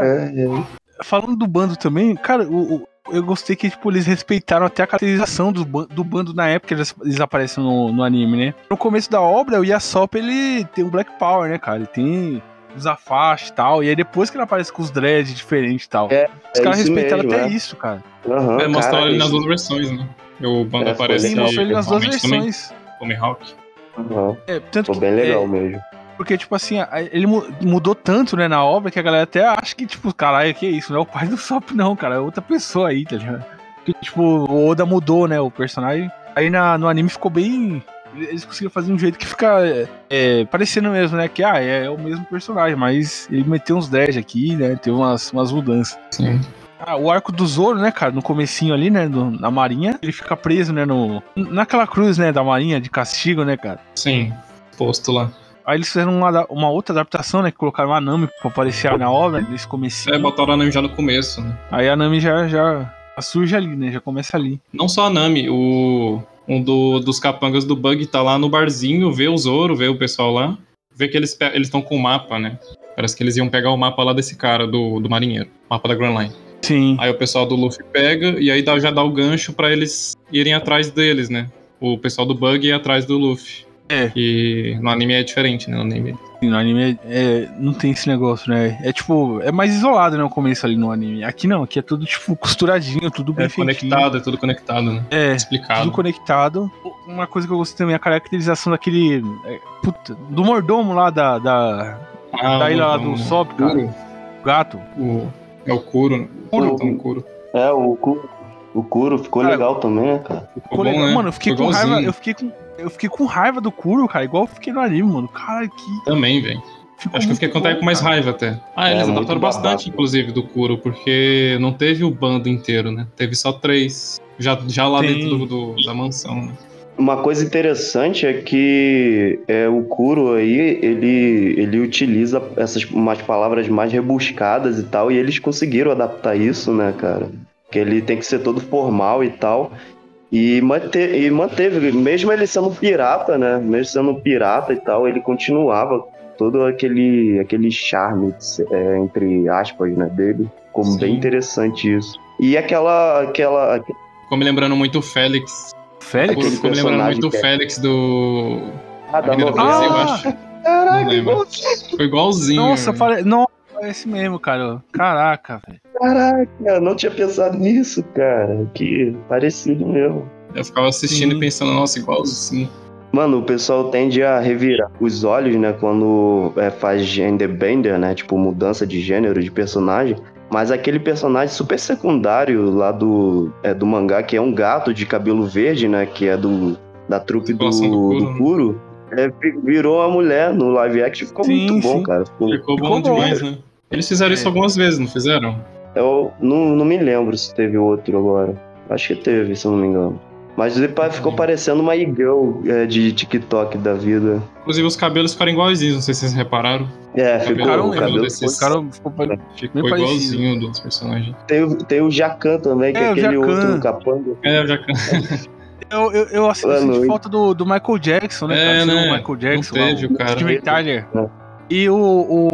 É, é. Falando do bando também, cara, o, o- eu gostei que tipo, eles respeitaram até a caracterização do, do bando na época que eles, eles aparecem no, no anime, né? No começo da obra, o Yasop, ele tem um Black Power, né, cara? Ele tem os afastes e tal. E aí depois que ele aparece com os dreads diferentes e tal. É, os é caras respeitaram mesmo, até é. isso, cara. Aham, É, mostraram ele nas isso- duas versões, né? O bando É, aparece Sim, mostrou ele nas duas versões. como Hawk. Aham. É, tanto que, bem é, legal mesmo. Porque, tipo assim, ele mu- mudou tanto, né, na obra que a galera até acha que, tipo, caralho, que isso, não é o pai do Sop, não, cara, é outra pessoa aí, tá ligado? Que, tipo, o Oda mudou, né, o personagem. Aí na, no anime ficou bem. Eles conseguiram fazer um jeito que fica é, é, parecendo mesmo, né? Que ah, é, é o mesmo personagem, mas ele meteu uns dread aqui, né? Teve umas, umas mudanças. Sim. Ah, o arco do Zoro, né, cara, no comecinho ali, né, do- na marinha, ele fica preso, né, no, naquela cruz, né, da marinha, de castigo, né, cara. Sim. Posto lá. Aí eles fizeram uma, uma outra adaptação, né? Que colocaram a Nami pra aparecer na obra, nesse comecinho. É, botaram a Nami já no começo, né? Aí a Nami já, já surge ali, né? Já começa ali. Não só a Nami, o. Um do- dos capangas do Bug tá lá no barzinho, vê o Zoro, vê o pessoal lá. Vê que eles estão com o mapa, né? Parece que eles iam pegar o mapa lá desse cara, do, do marinheiro. Mapa da Grand Line. Sim. Aí o pessoal do Luffy pega e aí dá, já dá o gancho pra eles irem atrás deles, né? O pessoal do Bug ir atrás do Luffy. É. Que no anime é diferente, né? No anime. No anime é, não tem esse negócio, né? É tipo, é mais isolado, né? O começo ali no anime. Aqui não, aqui é tudo, tipo, costuradinho, tudo bem É feitinho. conectado, é tudo conectado, né? É, Explicado. tudo conectado. Uma coisa que eu gostei também é a caracterização daquele. é, puta, do mordomo lá da, da, Ah, da ilha lá do o Sop, cara. Gato. O, é o Kuro. né? Kuro. Então, o Kuro. É, o Kuro, o Kuro ficou Cara, legal também, né, cara? Ficou Ficou bom, legal. né? Mano, eu fiquei Ficou com raiva. igualzinho. Eu fiquei com. Eu fiquei com raiva do Kuro, cara, igual eu fiquei no anime, mano. Cara, que. Também, velho. Acho que eu fiquei com, mais cara. raiva até. Ah, É, eles adaptaram bastante, inclusive, do Kuro, porque não teve o bando inteiro, né? Teve só três. Já, já lá Sim. dentro do, do- da mansão, né? Uma coisa interessante é que é, o Kuro aí, ele, ele utiliza essas umas palavras mais rebuscadas e tal, e eles conseguiram adaptar isso, né, cara? Que ele tem que ser todo formal e tal. E, mante, e manteve, mesmo ele sendo pirata, né? Mesmo sendo pirata e tal, ele continuava todo aquele, aquele charme, é, entre aspas, né, dele. Ficou Sim. bem interessante isso. E aquela, aquela, Ficou me lembrando muito o Félix. Félix? Ficou me lembrando muito o é- Félix do. Ah, da novela. Brasil, Ah! acho. Caraca, Não lembro. igual- Ficou igualzinho. Nossa, pare... Nossa, parece mesmo, cara. Caraca, velho. Caraca, eu não tinha pensado nisso, cara. Que parecido mesmo. Eu ficava assistindo Sim. e pensando, nossa, igualzinho. Mano, o pessoal tende a revirar os olhos, né, quando é, faz gender bender, né, tipo mudança de gênero de personagem. Mas aquele personagem super secundário lá do, é, do mangá, que é um gato de cabelo verde, né, que é do da trupe do, do Kuro, do né? Kuro, é, vi- virou uma mulher no live action. Ficou Sim, muito bom, sim. cara. Ficou- Ficou bom Ficou bom. demais, né? Eles fizeram isso É. algumas vezes, não fizeram? Eu não, não me lembro se teve outro agora. Acho que teve, se eu não me engano. Mas depois ficou parecendo uma e-girl é, de TikTok da vida. Inclusive os cabelos ficaram iguaizinhos, não sei se vocês repararam. É, ficou Ficaram o mesmo cabelo. desses- Os caras ficou pare- Ficou Bem parecido. igualzinho dos personagens. Tem, o- tem o Jacan também, que É, é, o aquele Jacan. outro capanga. É, eu já Eu, eu, eu assisti noite. falta do, do Michael Jackson, né? É, cara? Né? O Michael Jackson, Não teve lá, o cara. Steven Tyler. Não. E o, o-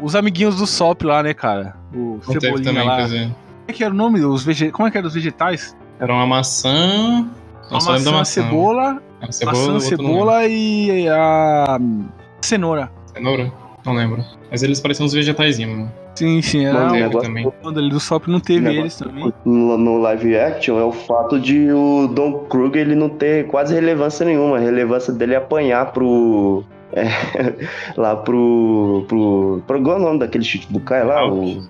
Os amiguinhos do Sop lá, né, cara? O não Cebolinha também, lá. dizer. Como é que era o nome? Os vege... Como é que era os vegetais? Era uma maçã. Não a só lembro da maçã, maçã. cebola, A cebola, maçã, cebola e a cenoura. Cenoura? Não lembro. Mas eles pareciam uns vegetaizinhos, mano. Sim, sim, era Mano, o negócio também. bando ali do Sop não teve eles também. no, no live action é o fato de o Don Kruger ele não ter quase relevância nenhuma. A relevância dele é apanhar pro. É, lá pro. pro. pro qual é o nome daquele Shichibukai lá? O,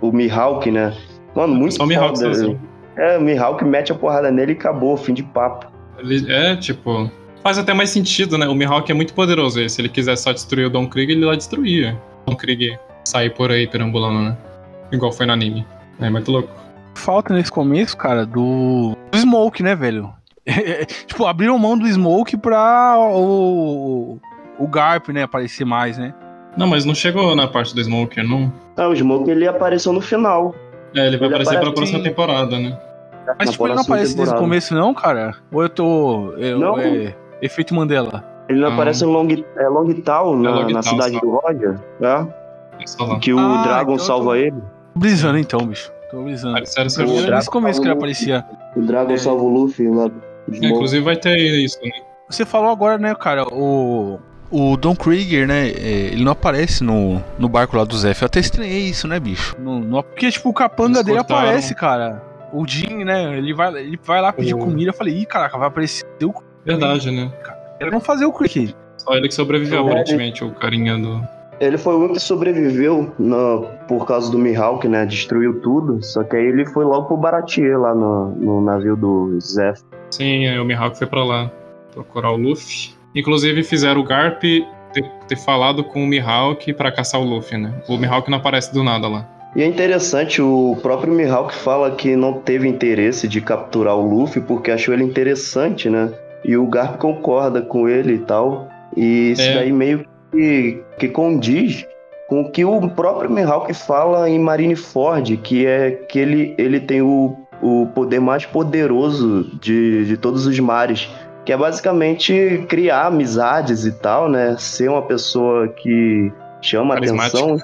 o Mihawk, né? Mano, muito Só o Mihawk foda. sozinho. É, o Mihawk mete a porrada nele e acabou, fim de papo. Ele, é, tipo. Faz até mais sentido, né? O Mihawk é muito poderoso. e Se ele quiser só destruir o Don Krieg, ele lá destruía. O Don Krieg sair por aí perambulando, né? Igual foi no anime. É muito louco. Falta nesse começo, cara, do, do Smoke, né, velho? tipo, abriram mão do Smoke pra o, o Garp, né, aparecer mais, né? Não, mas não chegou na parte do Smoker, não. Ah, o Smoke ele apareceu no final. É, ele vai Ele aparecer pra aparece- próxima sim. temporada, né? Mas, tipo, ele não próxima aparece desde o temporada. começo, não, cara? Ou eu tô. Eu, Não. É, efeito Mandela. Ele não Ah. aparece em Long, é, Long Town, na, Long na Town, cidade só. do Roger. É. É lá. Que o Ah, Dragon então salva ele. Tô brisando então, bicho. Tô brisando. Sério, sério, Pra sério. era nesse começo que ele aparecia. O Dragon salva o Luffy lá. É, inclusive vai ter isso, né? Você falou agora, né, cara, o. O Don Krieger, né? é, Ele não aparece no, no barco lá do Zef. Eu até estranhei isso, né, bicho? No, no- porque, tipo, o capanga Eles dele cortaram. aparece, cara. O Jim, né? Ele vai, ele vai lá pedir O- comida. Eu falei, ih, caraca, vai aparecer o. Verdade, né? Ele não fazer o Krieger. Só ele que sobreviveu, Verdade. aparentemente, o carinha do. Ele foi o único que sobreviveu na- por causa do Mihawk, né? Destruiu tudo. Só que aí ele foi logo pro Baratier lá no, no navio do Zef. Sim, aí o Mihawk foi pra lá procurar o Luffy. Inclusive fizeram o Garp ter, ter falado com o Mihawk pra caçar o Luffy, né? O Mihawk não aparece do nada lá. E é interessante, o próprio Mihawk fala que não teve interesse de capturar o Luffy porque achou ele interessante, né? E o Garp concorda com ele e tal. E isso É. daí meio que, que condiz com o que o próprio Mihawk fala em Marineford, que é que ele, ele tem o, o poder mais poderoso de, de todos os mares. Que é basicamente criar amizades e tal, né? Ser uma pessoa que chama atenção.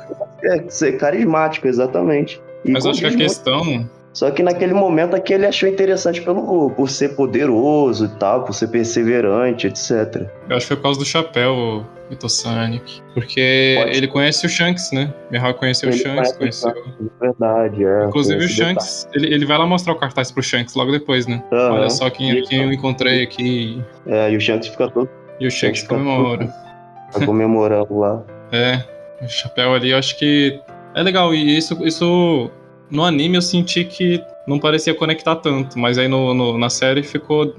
É, ser carismático, exatamente. E Mas acho que a questão. Só que naquele momento aqui ele achou interessante pelo, por ser poderoso e tal, por ser perseverante, etc. Eu acho que foi por causa do chapéu, Ito Sonic. Porque Pode. ele conhece o Shanks, né? Mihawk conheceu o Ele Shanks, conhece conheceu. É verdade, é. Inclusive o Shanks, ele, ele vai lá mostrar o cartaz pro Shanks logo depois, né? Aham. Olha só quem, quem eu encontrei aqui. É, e o Shanks fica todo E o Shanks fica comemora. tá comemorando lá. É, o chapéu ali eu acho que é legal. E isso, isso no anime eu senti que não parecia conectar tanto, mas aí no, no- na série ficou.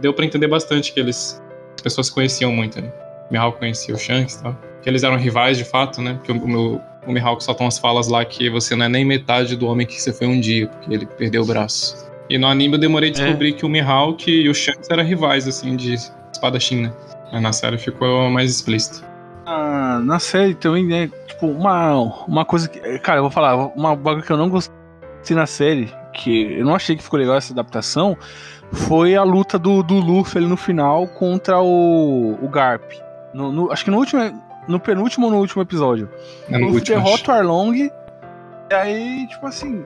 Deu pra entender bastante que eles. As pessoas se conheciam muito, né? Mihawk conhecia o Shanks e tal. Que eles eram rivais de fato, né? Porque o, o, meu- o Mihawk solta umas falas lá que você não é nem metade do homem que você foi um dia, porque ele perdeu o braço. E no anime eu demorei a descobrir que o Mihawk e o Shanks eram rivais, assim, de espadachim, né? Mas na série ficou mais explícito. Ah, na série também, né? Tipo, uma, uma coisa que. Cara, eu vou falar, uma bagulho que eu não gostei na série, que eu não achei que ficou legal essa adaptação, foi a luta do, do Luffy ali no final contra o, o Garp. No- no- acho que no último. No penúltimo ou no último episódio. É o Luffy derrota o Arlong. E aí, tipo assim.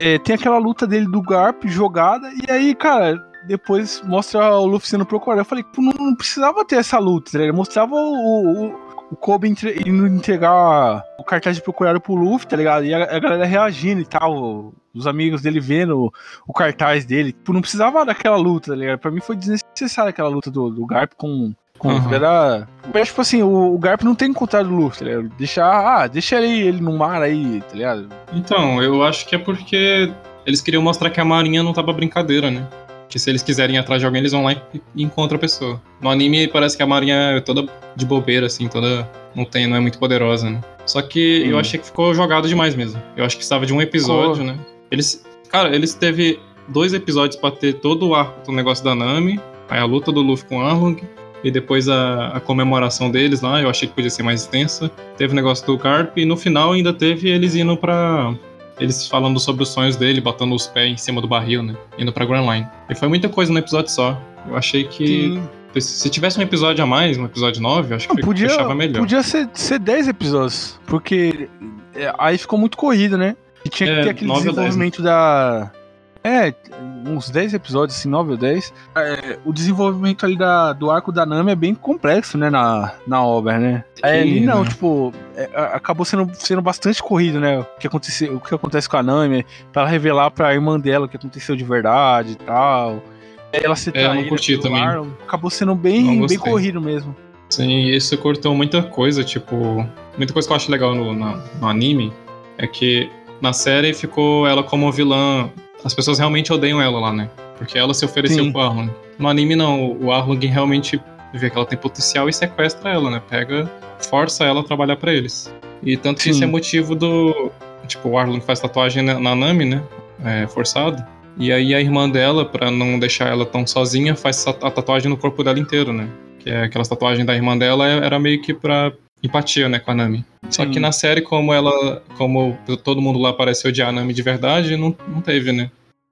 é, tem aquela luta dele do Garp jogada. E aí, cara, depois mostra o Luffy sendo procurado. Eu falei, não, não precisava ter essa luta, tá ligado? Mostrava o, o, o Kobe entre, indo entregar o cartaz de procurado pro Luffy, tá ligado? E a, a galera reagindo e tal. Os amigos dele vendo o, o cartaz dele. Tipo, não precisava daquela luta, tá ligado? Pra mim foi desnecessária aquela luta do, do Garp com. Com. Uhum. Era. Mas, tipo assim, o, o Garp não tem encontrado o Luffy, tá ligado? Deixar. Ah, deixa ele, ele no mar aí, tá ligado? Então, eu acho que é porque eles queriam mostrar que a marinha não tá pra brincadeira, né? Que se eles quiserem ir atrás de alguém, eles vão lá e, e encontram a pessoa. No anime parece que a marinha é toda de bobeira, assim, toda. Não tem, não é muito poderosa, né? Só que Sim. eu achei que ficou jogado demais mesmo. Eu acho que precisava de um episódio, né? Eles. Cara, eles teve dois episódios pra ter todo o arco do negócio da Nami, aí a luta do Luffy com Arlong, e depois a, a comemoração deles lá, eu achei que podia ser mais extensa. Teve o negócio do Garp, e no final ainda teve eles indo pra. Eles falando sobre os sonhos dele, botando os pés em cima do barril, né? Indo pra Grand Line. E foi muita coisa no episódio só. Eu achei que. Se tivesse um episódio a mais, um episódio 9, eu acho que Não, podia, fechava melhor. podia ser, ser 10 episódios, porque é, aí ficou muito corrido, né? E tinha É, que ter aquele nove ou dez, desenvolvimento da. É, uns 10 episódios, assim, 9 ou 10. É, o desenvolvimento ali da, do arco da Nami é bem complexo, né, na, na obra, né? É, ali não, né? tipo, é, acabou sendo, sendo bastante corrido, né? O que, aconteceu, o que acontece com a Nami, pra ela revelar pra irmã dela o que aconteceu de verdade e tal. Ela se É, não curti também. Acabou sendo bem, bem corrido mesmo. Sim, isso cortou muita coisa, tipo. Muita coisa que eu acho legal no, na- no anime é que na série ficou ela como vilã. As pessoas realmente odeiam ela lá, né? Porque ela se ofereceu Sim. pro Arlong. No anime, não. O Arlong realmente vê que ela tem potencial e sequestra ela, né? Pega, força ela a trabalhar pra eles. E tanto que Sim. isso é motivo do. Tipo, o Arlong faz tatuagem na, na Nami, né? É, forçado. E aí a irmã dela, pra não deixar ela tão sozinha, faz a tatuagem no corpo dela inteiro, né? Que é aquelas tatuagens da irmã dela é- era meio que pra empatia, né, com a Nami. Só Sim. que na série, como ela. Como todo mundo lá pareceu odiar a Nami de verdade, não, não teve, né?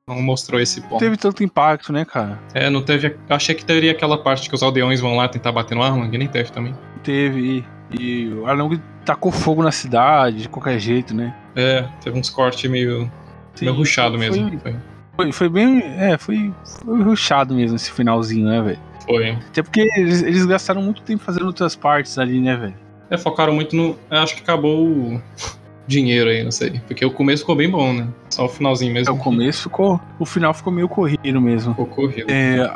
Não mostrou esse Não ponto. teve tanto impacto, né, cara? É, não teve. Achei que teria aquela parte que os aldeões vão lá tentar bater no Arlong, nem teve também. Teve. E o Arlong tacou fogo na cidade, de qualquer jeito, né? É, teve uns cortes meio, meio ruchado mesmo. Foi, Foi. foi, foi bem. É, foi, foi ruchado mesmo esse finalzinho, né, velho? Foi. Até porque eles, eles gastaram muito tempo fazendo outras partes ali, né, velho? É, focaram muito no. eu Acho que acabou o dinheiro aí, não sei. Porque o começo ficou bem bom, né? Só o finalzinho É, mesmo. o começo ficou. O final ficou meio corrido mesmo. Ficou corrido. É,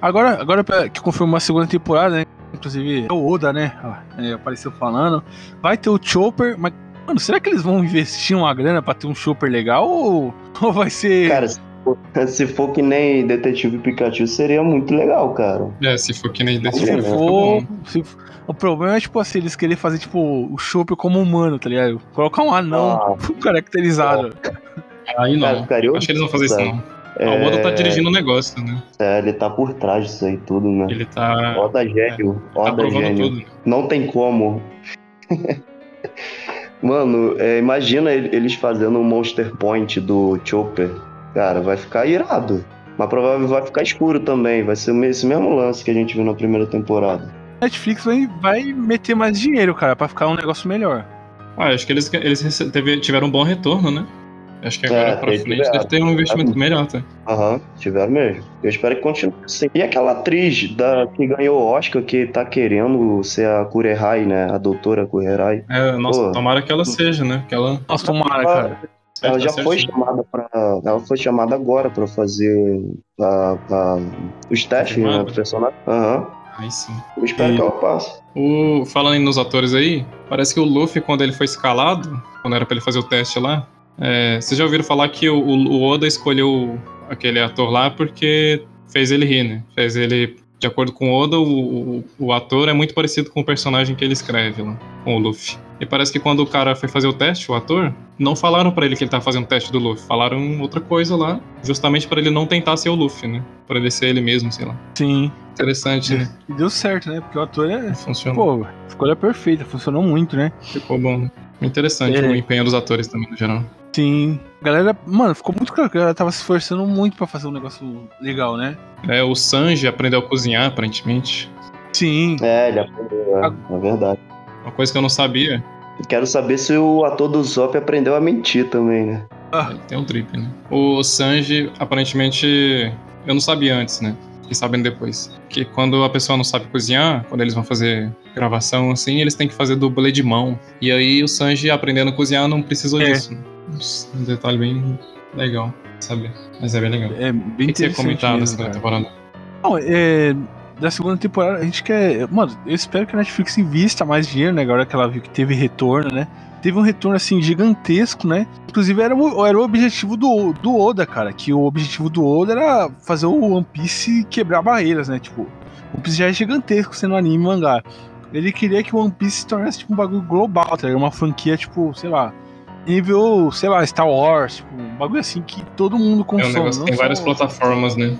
agora, agora que confirmou a segunda temporada, né? Inclusive, é o Oda, né? é, apareceu falando. Vai ter o Chopper, mas. Mano, será que eles vão investir uma grana pra ter um Chopper legal? Ou, ou vai ser. Cara, for, se for que nem Detetive Pikachu, seria muito legal, cara. É, se for que nem se for. bom. se for- o problema é, tipo assim, eles querem fazer, tipo, o Chopper como humano, tá ligado? Colocar um anão Ah. caracterizado. Aí não. Cara, Acho que eles vão fazer isso não. Ah, O Oda tá dirigindo o negócio, né? É, ele tá por trás disso aí tudo, né? Ele tá, Oda gênio, tá Oda provando gênio. tudo. Não tem como. Mano, é, imagina ele- eles fazendo um Monster Point do Chopper. Cara, vai ficar irado. Mas provavelmente vai ficar escuro também. Vai ser esse mesmo lance que a gente viu na primeira temporada. Netflix vai, vai meter mais dinheiro, cara, pra ficar um negócio melhor. Ah, acho que eles, eles teve- tiveram um bom retorno, né? Acho que agora É, pra frente tiveram. deve ter um investimento melhor, tá? Aham, tiveram mesmo. Eu espero que continue assim. E aquela atriz da, que ganhou o Oscar, que tá querendo ser a Kurerai, né? A doutora Kurerai. É, nossa, Pô. tomara que ela seja, né? Que ela. Nossa, tomara, cara. Ela tá já foi chamada para, ela foi chamada agora pra fazer a, a- os testes né, do personagem. Aham. Aí sim. Eu espero E- que ela passe. O, falando nos atores aí, parece que o Luffy, quando ele foi escalado, quando era pra ele fazer o teste lá, é, vocês já ouviram falar que o, o Oda escolheu aquele ator lá porque fez ele rir, né? Fez ele, de acordo com o Oda, o, o, o ator é muito parecido com o personagem que ele escreve lá, com o Luffy. E parece que quando o cara foi fazer o teste, o ator, não falaram pra ele que ele tava fazendo o teste do Luffy, falaram outra coisa lá, justamente pra ele não tentar ser o Luffy, né? Pra ele ser ele mesmo, sei lá. Sim. Interessante, né? E deu certo, né? Porque o ator é. Funcionou. Pô, escolha perfeita, funcionou muito, né? Ficou bom, né? Interessante É. o empenho dos atores também, no geral. Sim. A galera, mano, ficou muito claro que a galera tava se esforçando muito pra fazer um negócio legal, né? É, o Sanji aprendeu a cozinhar, aparentemente. Sim. É, ele aprendeu, é, é verdade. Uma coisa que eu não sabia, quero saber se o ator do Zop aprendeu a mentir também, né? ele tem um drip, né? O Sanji, aparentemente, eu não sabia antes, né? Fiquei sabendo depois. Que quando a pessoa não sabe cozinhar, quando eles vão fazer gravação assim, eles têm que fazer dublê de mão. E aí o Sanji aprendendo a cozinhar não precisou É. disso. Um detalhe bem legal, sabe? Mas é bem legal. É O bem que, que interessante comentar da mesmo, cara. temporada? Não, é, da segunda temporada, a gente quer. Mano, eu espero que a Netflix invista mais dinheiro, né? Agora que ela viu que teve retorno, né? Teve um retorno assim gigantesco, né? Inclusive era o, era o objetivo do, do Oda, cara. Que o objetivo do Oda era fazer o One Piece quebrar barreiras, né? Tipo, o One Piece já é gigantesco sendo anime e mangá. Ele queria que o One Piece se tornasse tipo um bagulho global, tá? Uma franquia, tipo, sei lá, nível, sei lá, Star Wars, tipo, um bagulho assim que todo mundo É um consome. negócio tem várias plataformas, né?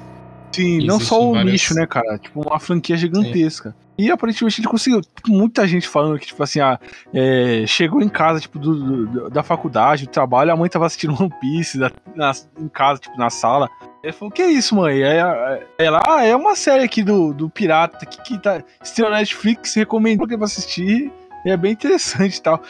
Sim, não só o várias- nicho, né, cara? Tipo, uma franquia gigantesca. E aparentemente ele conseguiu. Muita gente falando que, tipo assim, ah, é, chegou em casa, tipo, do, do- da faculdade, do trabalho, a mãe tava assistindo One Piece da- na- em casa, tipo, na sala. Ele falou, que isso, mãe? Aí ela, ah, é uma série aqui do, do Pirata que, que tá estreando na Netflix, recomendou que pra assistir. E é bem interessante e tal.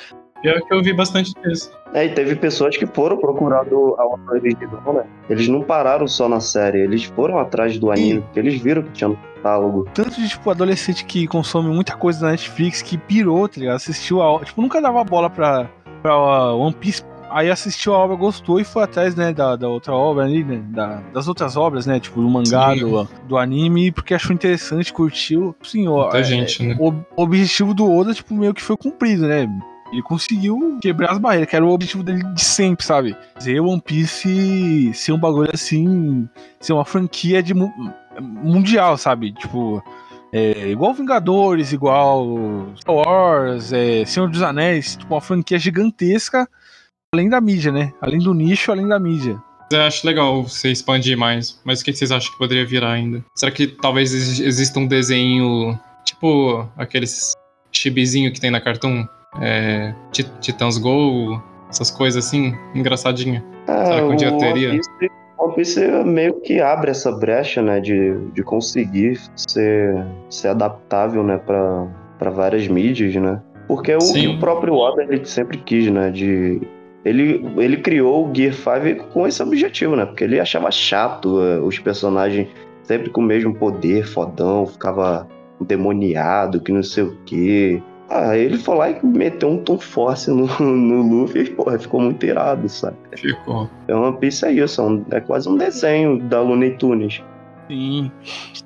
Pior que eu vi bastante disso. É, e teve pessoas que foram procurar do- a obra original, né? Eles não pararam só na série, eles foram atrás do anime, porque eles viram que tinha no catálogo. Tanto de, tipo, adolescente que consome muita coisa da Netflix, que pirou, tá ligado? Assistiu a. Tipo, nunca dava bola pra, pra One Piece. Aí assistiu a obra, gostou e foi atrás, né, da, da outra obra ali, né? Da, das outras obras, né? Tipo, do mangá, do, do anime, porque achou interessante, curtiu. Sim, ó. Muita é- gente, né? o objetivo do Oda, tipo, meio que foi cumprido, né? Ele conseguiu quebrar as barreiras, que era o objetivo dele de sempre, sabe? Fazer One Piece ser um bagulho assim, ser uma franquia de mu- mundial, sabe? Tipo, é, igual Vingadores, igual Star Wars, é, Senhor dos Anéis, tipo, uma franquia gigantesca, além da mídia, né? Além do nicho, além da mídia. Eu acho legal você expandir mais, mas o que vocês acham que poderia virar ainda? Será que talvez exi- exista um desenho tipo aqueles chibizinho que tem na Cartoon? É, Ti- Titãs Go, essas coisas assim, engraçadinho. Será que um dia o teria? One Piece, One Piece meio que abre essa brecha, né? De, de conseguir ser, ser adaptável, né? Pra várias mídias, né? Porque o, Sim. o próprio Oda ele sempre quis, né? De. Ele, ele criou o Gear 5 com esse objetivo, né? Porque ele achava chato eh, os personagens sempre com o mesmo poder, fodão, ficava demoniado, que não sei o quê. Ah, ele foi lá e meteu um Tom Force no, no Luffy e, porra, ficou muito irado, sabe? Ficou. É One Piece é isso, é, um- é quase um desenho da Looney Tunes. Sim.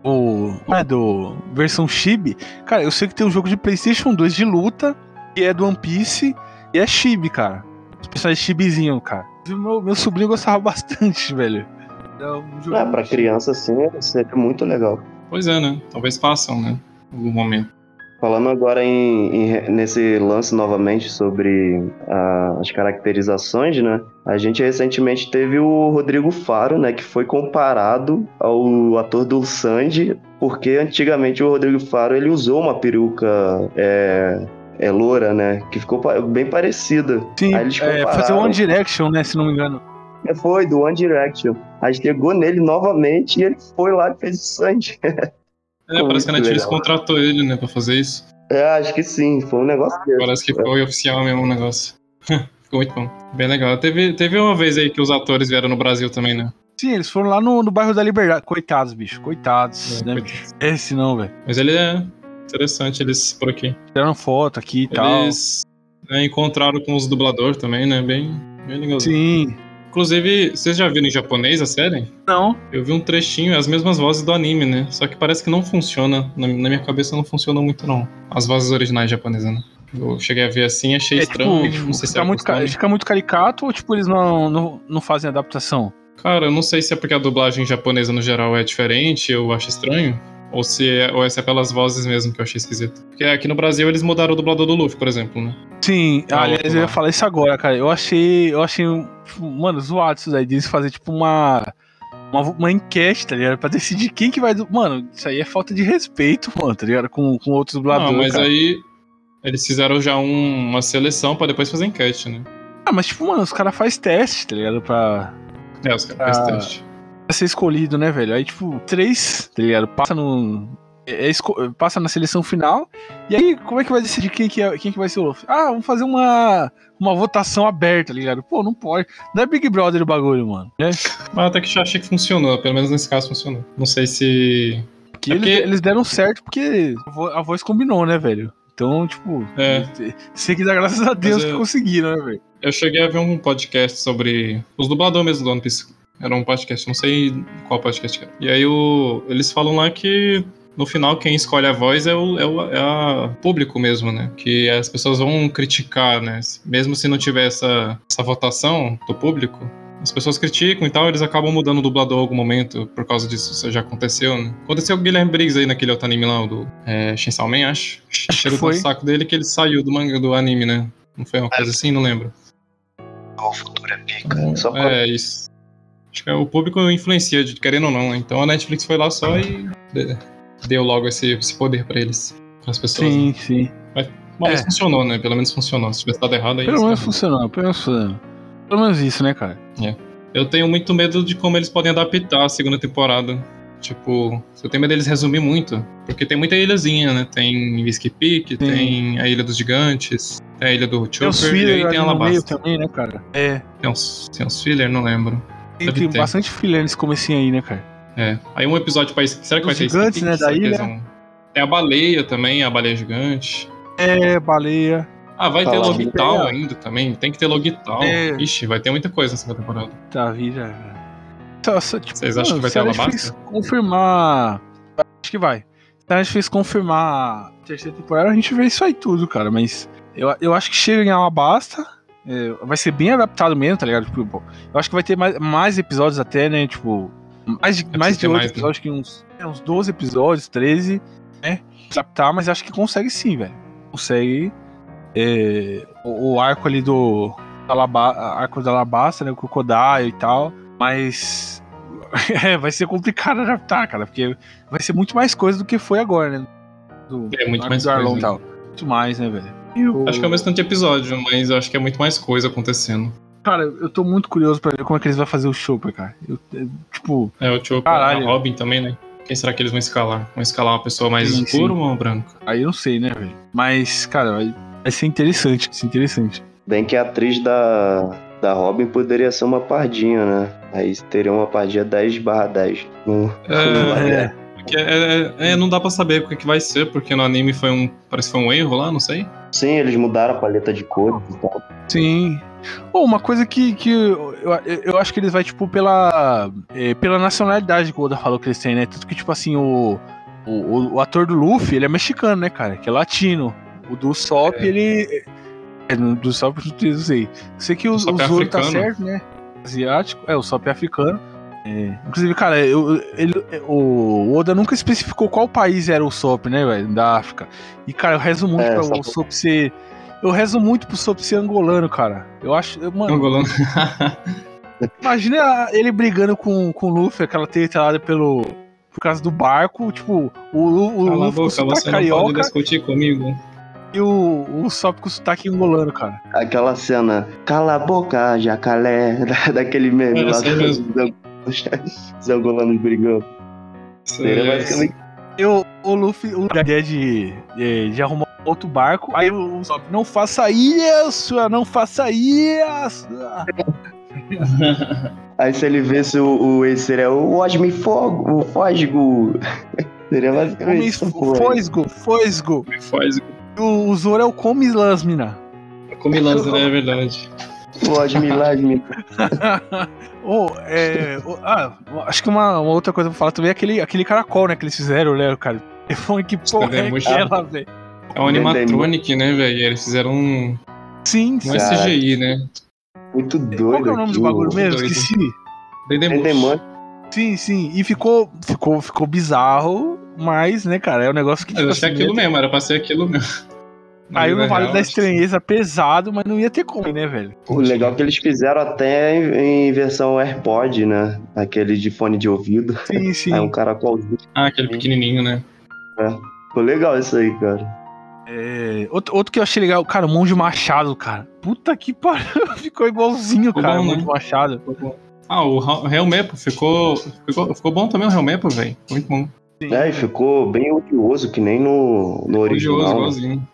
O. É do. Versão Chibi. Cara, eu sei que tem um jogo de PlayStation 2 de luta, que é do One Piece, e é Chibi, cara. Os personagens Chibizinho, cara. Meu, meu sobrinho gostava bastante, velho. É um jogo Ah, pra criança, assim, seria muito legal. Pois é, né? Talvez façam, né? Em algum momento. Falando agora em, em- nesse lance novamente sobre as caracterizações, né? A gente recentemente teve o Rodrigo Faro, né? Que foi comparado ao ator do Sanji, porque antigamente o Rodrigo Faro ele usou uma peruca é, é loura, né? Que ficou bem parecida. Sim, é, fazer One Direction, né? Se não me engano. É, Foi, do One Direction. Aí chegou nele novamente e ele foi lá e fez o Sanji. É, parece que a Muito Netflix legal. contratou ele, né, pra fazer isso. É, acho que sim, foi um negócio desse. Parece que foi oficial mesmo o negócio. Ficou muito bom. Bem legal. Teve, teve uma vez aí que os atores vieram no Brasil também, né? Sim, eles foram lá no, no bairro da Liberdade. Coitados, bicho. Coitados. É, né? coitados. Esse não, velho. Mas ele é interessante, eles por aqui. Tiraram foto aqui e tal. Eles né, encontraram com os dubladores também, né? Bem, bem legal. Sim. Inclusive, vocês já viram em japonês a série? Não. Eu vi um trechinho, as mesmas vozes do anime, né? Só que parece que não funciona. Na, na minha cabeça não funciona muito, não. As vozes originais japonesas, né? Eu cheguei a ver assim, achei É, estranho. tipo, não sei se fica muito, ca- fica muito caricato ou tipo eles não, não, não fazem adaptação? Cara, eu não sei se é porque a dublagem japonesa no geral é diferente, eu acho estranho. Ou se é, ou se é pelas vozes mesmo que eu achei esquisito. Porque aqui no Brasil eles mudaram o dublador do Luffy, por exemplo, né? Sim, Ah, aliás, outro eu ia falar isso agora, cara. Eu achei. Eu achei. tipo, Mano, zoado isso daí. Deles fazer, tipo, uma. Uma, uma enquete, tá ligado? Pra decidir quem que vai. Mano, isso aí é falta de respeito, mano, tá ligado? Com, com outros dubladores. Não, mas cara. aí eles fizeram já um- uma seleção pra depois fazer enquete, né? Ah, mas tipo, mano, os caras fazem teste, tá ligado? Pra, É, os caras Ah. fazem teste. Ser escolhido, né, velho? Aí, tipo, três, tá ligado? Passa no. é esco- passa na seleção final. E aí, como é que vai decidir quem que, é, quem que vai ser o Luffy? Ah, vamos fazer uma, uma votação aberta, tá ligado? Pô, não pode. Não é Big Brother o bagulho, mano. Né? Mas até que já achei que funcionou, pelo menos nesse caso funcionou. Não sei se. Porque É eles, porque- eles deram certo porque a voz combinou, né, velho? Então, tipo, É. sei que dá graças a Deus eu- que conseguiram, né, velho? Eu cheguei a ver um podcast sobre os dubladores mesmo do One Piece. Era um podcast, não sei qual podcast que era. E aí o, eles falam lá que no final quem escolhe a voz é o, é o é a público mesmo, né? Que as pessoas vão criticar, né? Mesmo se não tiver essa, essa votação do público, as pessoas criticam e tal, eles acabam mudando o dublador em algum momento por causa disso. Isso já aconteceu, né? Aconteceu com o Guilherme Briggs aí naquele outro anime lá, o do é, Chainsaw Man, acho. que Chegou foi. no saco dele que ele saiu do manga do anime, né? Não foi uma coisa assim? Não lembro. O futuro é pica. Só pra... É, isso. Acho que o público influencia, querendo ou não, né? Então a Netflix foi lá só e de- deu logo esse, esse poder pra eles, pras pessoas. né? Sim, sim. Mas É. funcionou, né? Pelo menos funcionou. Se tivesse dado errado aí. Pelo menos funcionou, pelo menos funcionou. Pelo menos isso, né, cara? Eu tenho muito medo de como eles podem adaptar a segunda temporada. Tipo, eu tenho medo deles resumir muito. Porque tem muita ilhazinha, né? Tem Whiskey Peak, tem a Ilha dos Gigantes, tem a Ilha do Tem os Chopper e tem a no meio Alabasta. também, né, cara? É. Tem uns, tem uns filler, não lembro. Tem, tem ter. bastante filler nesse comecinho aí, né, cara? É. Aí um episódio pra. Será que vai Os ter gigantes, Whiskey né, Peak? da Será que eles ilha? vão- Tem a baleia também, a baleia gigante. É, baleia. Ah, vai Tá ter. Logital ainda também. Tem que ter Logital. É. Ixi, vai ter muita coisa nessa temporada. Tá, vida. Só, só, tipo, Vocês acham que vai se ter Alabasta? confirmar. Acho que vai. Se a Netflix confirmar a terceira temporada, a gente vê isso aí tudo, cara. Mas eu, eu acho que chega em Alabasta. É, vai ser bem adaptado mesmo, tá ligado? Tipo, eu acho que vai ter mais, mais episódios até, né? Tipo, mais de, mais de ter oito mais, né? episódios, que uns, é, uns 12 episódios, 13, né? Adaptar, mas acho que consegue sim, velho. Consegue. é, o, o arco ali do. Alaba, arco da Alabasta, né? O Crocodile e tal. Mas. É, vai ser complicado adaptar, cara, porque vai ser muito mais coisa do que foi agora, né? Do, É, muito mais do Arlong e tal. Muito mais, né, velho? E o- Acho que é o mesmo tanto de episódio, mas eu acho que é muito mais coisa acontecendo. Cara, eu tô muito curioso pra ver como é que eles vão fazer o Chopper, cara. Eu- eu- tipo, É, o Chopper, Caralho. a Robin também, né? Quem será que eles vão escalar? Vão escalar uma pessoa mais Sim, escura sim. ou uma branca? aí eu não sei, né, velho? Mas, cara, vai- Vai ser interessante, vai ser interessante. Bem que a atriz da, da Robin poderia ser uma pardinha, né? Aí teria uma pardinha 10 barra 10. No, É, É, porque é- é- é, não dá pra saber o que, que vai ser, porque no anime foi um. Parece que foi um erro lá, não sei. Sim, eles mudaram a paleta de cores e tal. sim. Pô, uma coisa que, que eu, eu, eu acho que eles vai, tipo, pela, é, pela nacionalidade que o Oda falou que eles têm, né? Tanto que, tipo assim, o, o, o ator do Luffy, ele é mexicano, né, cara? Que é latino. O do Sop, É. ele... É, do Sop, eu não sei. Sei que o, O o Zoro tá certo, né? Asiático. É, o Sop é africano. É, inclusive, cara, eu, ele, o Oda nunca especificou qual país era o Sop, né, velho, da África. E, cara, eu rezo muito É, pra o Sop ser. Eu rezo muito pro Sop ser angolano, cara. Eu acho. eu- Mano, Angolano. imagina ele brigando com, com o Luffy, aquela treta lá pelo. Por causa do barco, tipo, o, o Cala a Luffy com boca, não pode carioca discutir comigo. e o, o Sop com sotaque angolano, cara. Aquela cena, cala a boca, jacalé, da- daquele meme É, lá mesmo. angolanos- os angolanos brigando. Seria É, basicamente Eu, o Luffy, o ideia de, de, de arrumar outro barco, aí o Sop, não faça isso, não faça isso. Aí se ele visse o, o esse seria o Osme Fogo, o Fosgo. seria basicamente isso. fosgo, fosgo. Faz O, o Zoro é o come lasmina. come lança, né? É verdade. O Osme Lasme. oh, é, oh, ah, acho que uma, uma outra coisa pra falar também é aquele, aquele caracol, né, que eles fizeram, né, cara? Telefone, que porra é Muito aquela, velho? É um animatronic, né, velho? Eles fizeram um, Sim, um sim. Cara, SGI, né? Muito doido. Qual que é o nome do bagulho mesmo? doido. Esqueci. Dendemush. Endeman. Sim, sim. E ficou, ficou, ficou bizarro, mas, né, cara, é um negócio que. Mas que é assim, aquilo né, mesmo, era pra ser aquilo mesmo. Aí no Vale da Estranheza pesado, mas não ia ter como, né, velho? O legal é que eles fizeram até em, versão AirPod, né? Aquele de fone de ouvido. Sim, sim. Aí um caracolzinho. Ah, aquele pequenininho, né? Ficou legal isso aí, cara. É, outro, outro que eu achei legal, cara, o Monge Machado, cara. Puta que pariu, ficou igualzinho, Ficou cara, bom, o né? Monge Machado. Ah, o Real Mepo ficou, ficou. Ficou bom também o Real Mepo, velho. Muito bom. É, e ficou bem odioso, que nem no, no Odioso, original. igualzinho.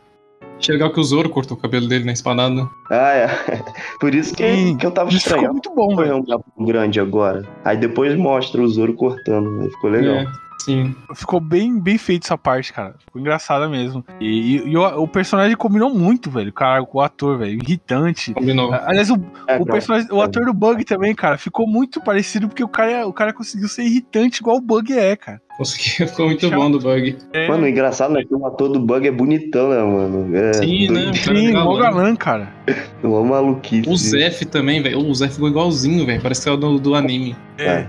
Achei legal que o Zoro cortou o cabelo dele na espadada. Ah, é. Por isso que, Sim, que eu tava Isso ficou estranhando. muito bom, Foi velho. um papo grande agora. Aí depois mostra o Zoro cortando. Aí ficou legal. É, sim. Ficou bem, bem feito essa parte, cara. Ficou engraçada mesmo. E, e- e o, o personagem combinou muito, velho. Cara, com o ator, velho. Irritante. Combinou. Aliás, o, É, o, personagem, o ator do Bug também, cara, ficou muito parecido porque o cara, o cara conseguiu ser irritante igual o Bug é, cara. Consegui, ficou muito Chato. bom do bug. É, Mano, o engraçado é que o ator do Bug é bonitão, né, mano? É Sim, né? doido. sim, mó galã, cara. Uma maluquice. O Zef também, velho. O Zef ficou igualzinho, velho. Parece que é o do, do anime. É.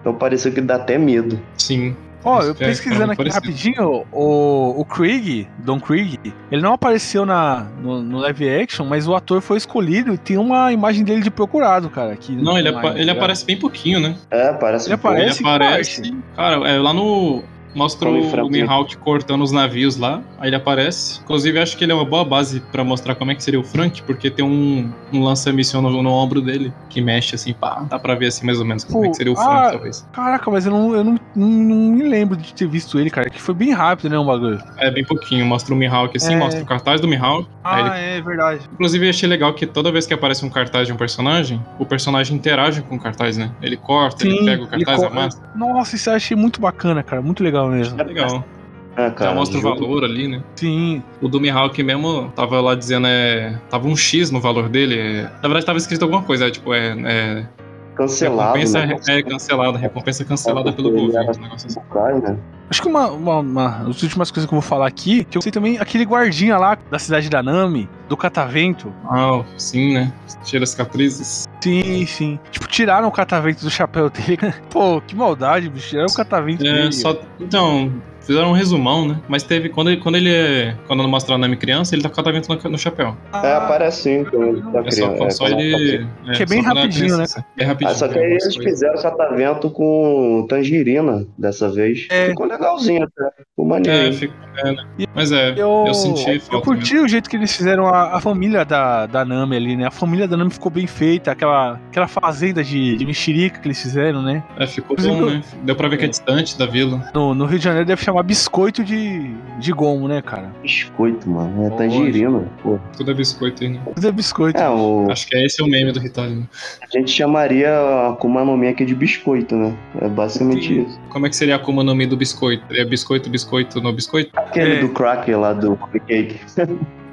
Então pareceu que dá até medo. Sim. Ó, eu É, pesquisando aqui rapidinho, o, o Krieg, Don Krieg, ele não apareceu na, no, no live action, mas o ator foi escolhido e tem uma imagem dele de procurado, cara. Aqui Não, ele, online, apa- tá ele ligado? aparece bem pouquinho, né? É, parece Ele um pouco. aparece? ele aparece. Cara, é lá no. Mostra o, Mihawk cortando os navios lá, aí ele aparece. Inclusive, acho que ele é uma boa base pra mostrar como é que seria o Frank, porque tem um, um lança-missão no, no ombro dele que mexe assim, pá. Dá pra ver assim mais ou menos como é que seria o ah, Frank, talvez. Caraca, mas eu não, eu não, não, não me lembro de ter visto ele, cara. Que foi bem rápido, né, o bagulho. É bem pouquinho. Mostra o Mihawk assim, É. mostra o cartaz do Mihawk. aí ele Ah, é verdade. Inclusive, achei legal que toda vez que aparece um cartaz de um personagem, o personagem interage com o cartaz, né? Ele corta, ele pega o cartaz, co- amassa. Nossa, isso eu achei muito bacana, cara. Muito legal mesmo. É legal. É, Já cara, mostra o valor ali, né? Sim. O do Mihawk mesmo tava lá dizendo, é. Tava um X no valor dele. é- Na verdade, tava escrito alguma coisa, é, tipo, é. é Cancelado, recompensa né? é cancelada, recompensa cancelada pelo governo. era um negócio assim. Cai, né? Acho que uma, uma, uma das últimas coisas que eu vou falar aqui, que eu sei também, aquele guardinha lá da cidade da Nami, do catavento. Ah, sim, né? Tira as cicatrizes. Sim, sim. Tiraram o catavento do chapéu dele. Pô, que maldade, bicho. Tiraram o catavento É, dele. só. Então, fizeram um resumão, né? Mas teve. Quando ele, quando ele é. Quando mostra a Nami criança, ele tá com catavento no, no chapéu. É, aparece sim, quando ele tá É só, quando tá ele. criando. Que é bem ela rapidinho, criança, É rapidinho. Ah, só que aí né? eles fizeram catavento com tangerina dessa vez. É. Ficou legalzinho até. Ficou maneiro. É, fica, é, né? Mas é, Eu, eu, senti eu curti o jeito que eles fizeram a, a família da, da Nami ali, né? A família da Nami ficou bem feita, aquela, aquela fazenda de, de mexerica que eles fizeram, né? É, ficou Inclusive, bom, né? Deu pra ver que é distante da vila. No, no Rio de Janeiro deve chamar biscoito de, de gomo, né, cara? Biscoito, mano. É Lógico. tangerina, pô. Tudo é biscoito aí, né? Tudo é biscoito. É, o, Acho que é esse o meme do Ritalino. a gente chamaria a Akuma no Mi aqui de biscoito, né? É basicamente Sim. isso. Como é que seria a Akuma no Mi do biscoito? É biscoito, biscoito no biscoito? Aquele É. do cracker lá do cupcake.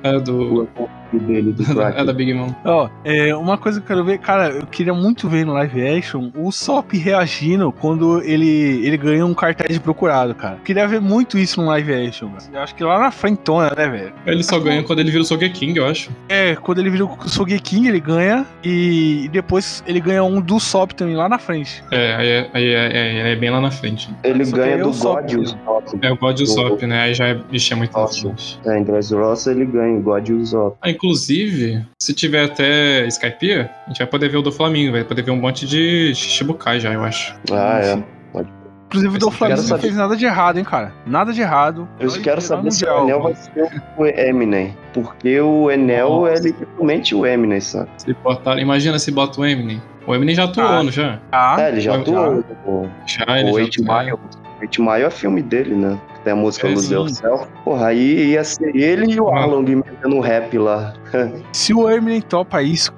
É do. Dele, do é cracker. da Big Mom. Ó, é, uma coisa que eu quero ver, cara, eu queria muito ver no live action o Sop reagindo quando ele, ele ganha um cartaz de procurado, cara. Eu queria ver muito isso no live action, cara. Eu acho que lá na frentona, né, velho? Ele só ganha quando ele vira o Sogeking, eu acho. É, quando ele vira o Sogeking, ele ganha, e depois ele ganha um do Sop também lá na frente. É, aí é, aí é, é- é bem lá na frente. Ele Só ganha aí do God e o Zop. É o God e o Zop, né? Aí já é, é muito Nossa. longe. É, em Dressrosa ele ganha o God e o Zop. Inclusive, se tiver até Skypiea, a gente vai poder ver o do Flamengo, vai poder ver um monte de Shichibukai já, eu acho. Ah, é. Inclusive, o do Flamengo não saber. fez nada de errado, hein, cara. Nada de errado. Eu quero saber se o mundial, Enel vai ser o Eminem. Porque o Enel Nossa. é literalmente o Eminem, sabe? Se botar, imagina se bota o Eminem. O Eminem já atuou, Ah. não já? Ah, é, ele já já. atuou. O, Já, ele o já Eight Mile. O Eight Mile é filme dele, né? Tem a música É, Lose. Yourself. Porra, aí ia ser ele e o. Arlong metendo um rap lá. se o Eminem topa isso,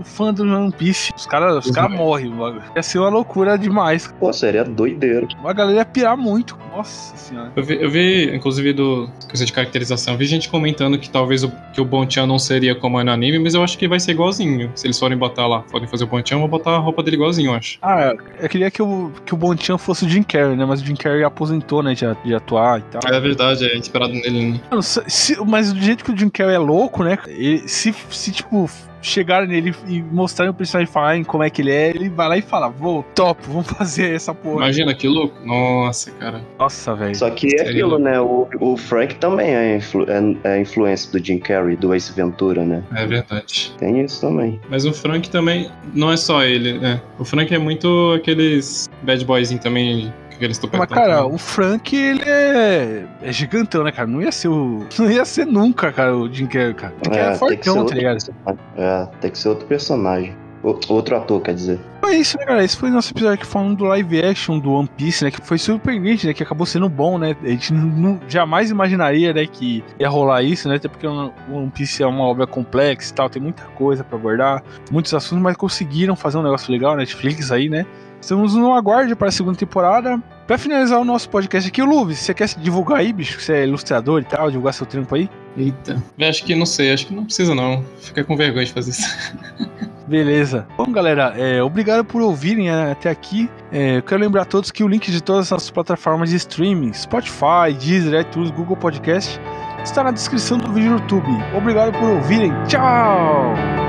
o fã do One Piece, os caras os cara Uhum. morrem. mano. Ia ser uma loucura demais. Pô, seria doideiro. A galera ia pirar muito. Nossa senhora. Eu vi, eu vi, inclusive, do coisa de caracterização, eu vi gente comentando que talvez o, que o Bonchan não seria como é no anime, mas eu acho que vai ser igualzinho. Se eles forem botar lá, forem fazer o Bonchan, vão botar a roupa dele igualzinho, eu acho. Ah, eu queria que o, que o Bonchan fosse o Jim Carrey, né? Mas o Jim Carrey aposentou, né? De, de atuar e tal. É verdade, é inspirado nele, né? Mano, se- mas do jeito que o Jim Carrey é louco, né? ele- se, se, tipo, chegarem nele e mostrarem o personagem falarem como é que ele é, ele vai lá e fala, vou, top, vamos fazer essa porra. Imagina que louco. Nossa, cara. Nossa, velho. Só que é aquilo, né? O, o Frank também é, influ, é, é influência do Jim Carrey, do Ace Ventura, né? É verdade. Tem isso também. Mas o Frank também não é só ele, né? O Frank é muito aqueles bad boyzinho também, aqueles Mas, cara, também. o Frank, ele é, é gigantão, né, cara? Não ia ser o. Não ia ser nunca, cara, o Jim Carrey, cara. Carrey é, tem que ser fortão, tá outro ligado? personagem. É, tem que ser outro personagem. O- outro ator, quer dizer. Então é isso, né, cara? Esse foi o nosso episódio aqui falando do live action do One Piece, né? Que foi surpreendente, né? Que acabou sendo bom, né? A gente não, jamais imaginaria, né, que ia rolar isso, né? Até porque o One Piece é uma obra complexa e tal, tem muita coisa pra abordar, muitos assuntos, mas conseguiram fazer um negócio legal, Netflix aí, né? Estamos no aguarde para a segunda temporada. Pra finalizar o nosso podcast aqui, o Luve, você quer se divulgar aí, bicho? Você é ilustrador e tal, divulgar seu trampo aí? Eita. Eu acho que não sei, acho que não precisa não. Fica com vergonha de fazer isso. Beleza. Bom, galera, é, obrigado por ouvirem é, até aqui. É, eu quero lembrar a todos que o link de todas as plataformas de streaming, Spotify, Deezer, iTunes, Google Podcast, está na descrição do vídeo no YouTube. Obrigado por ouvirem. Tchau!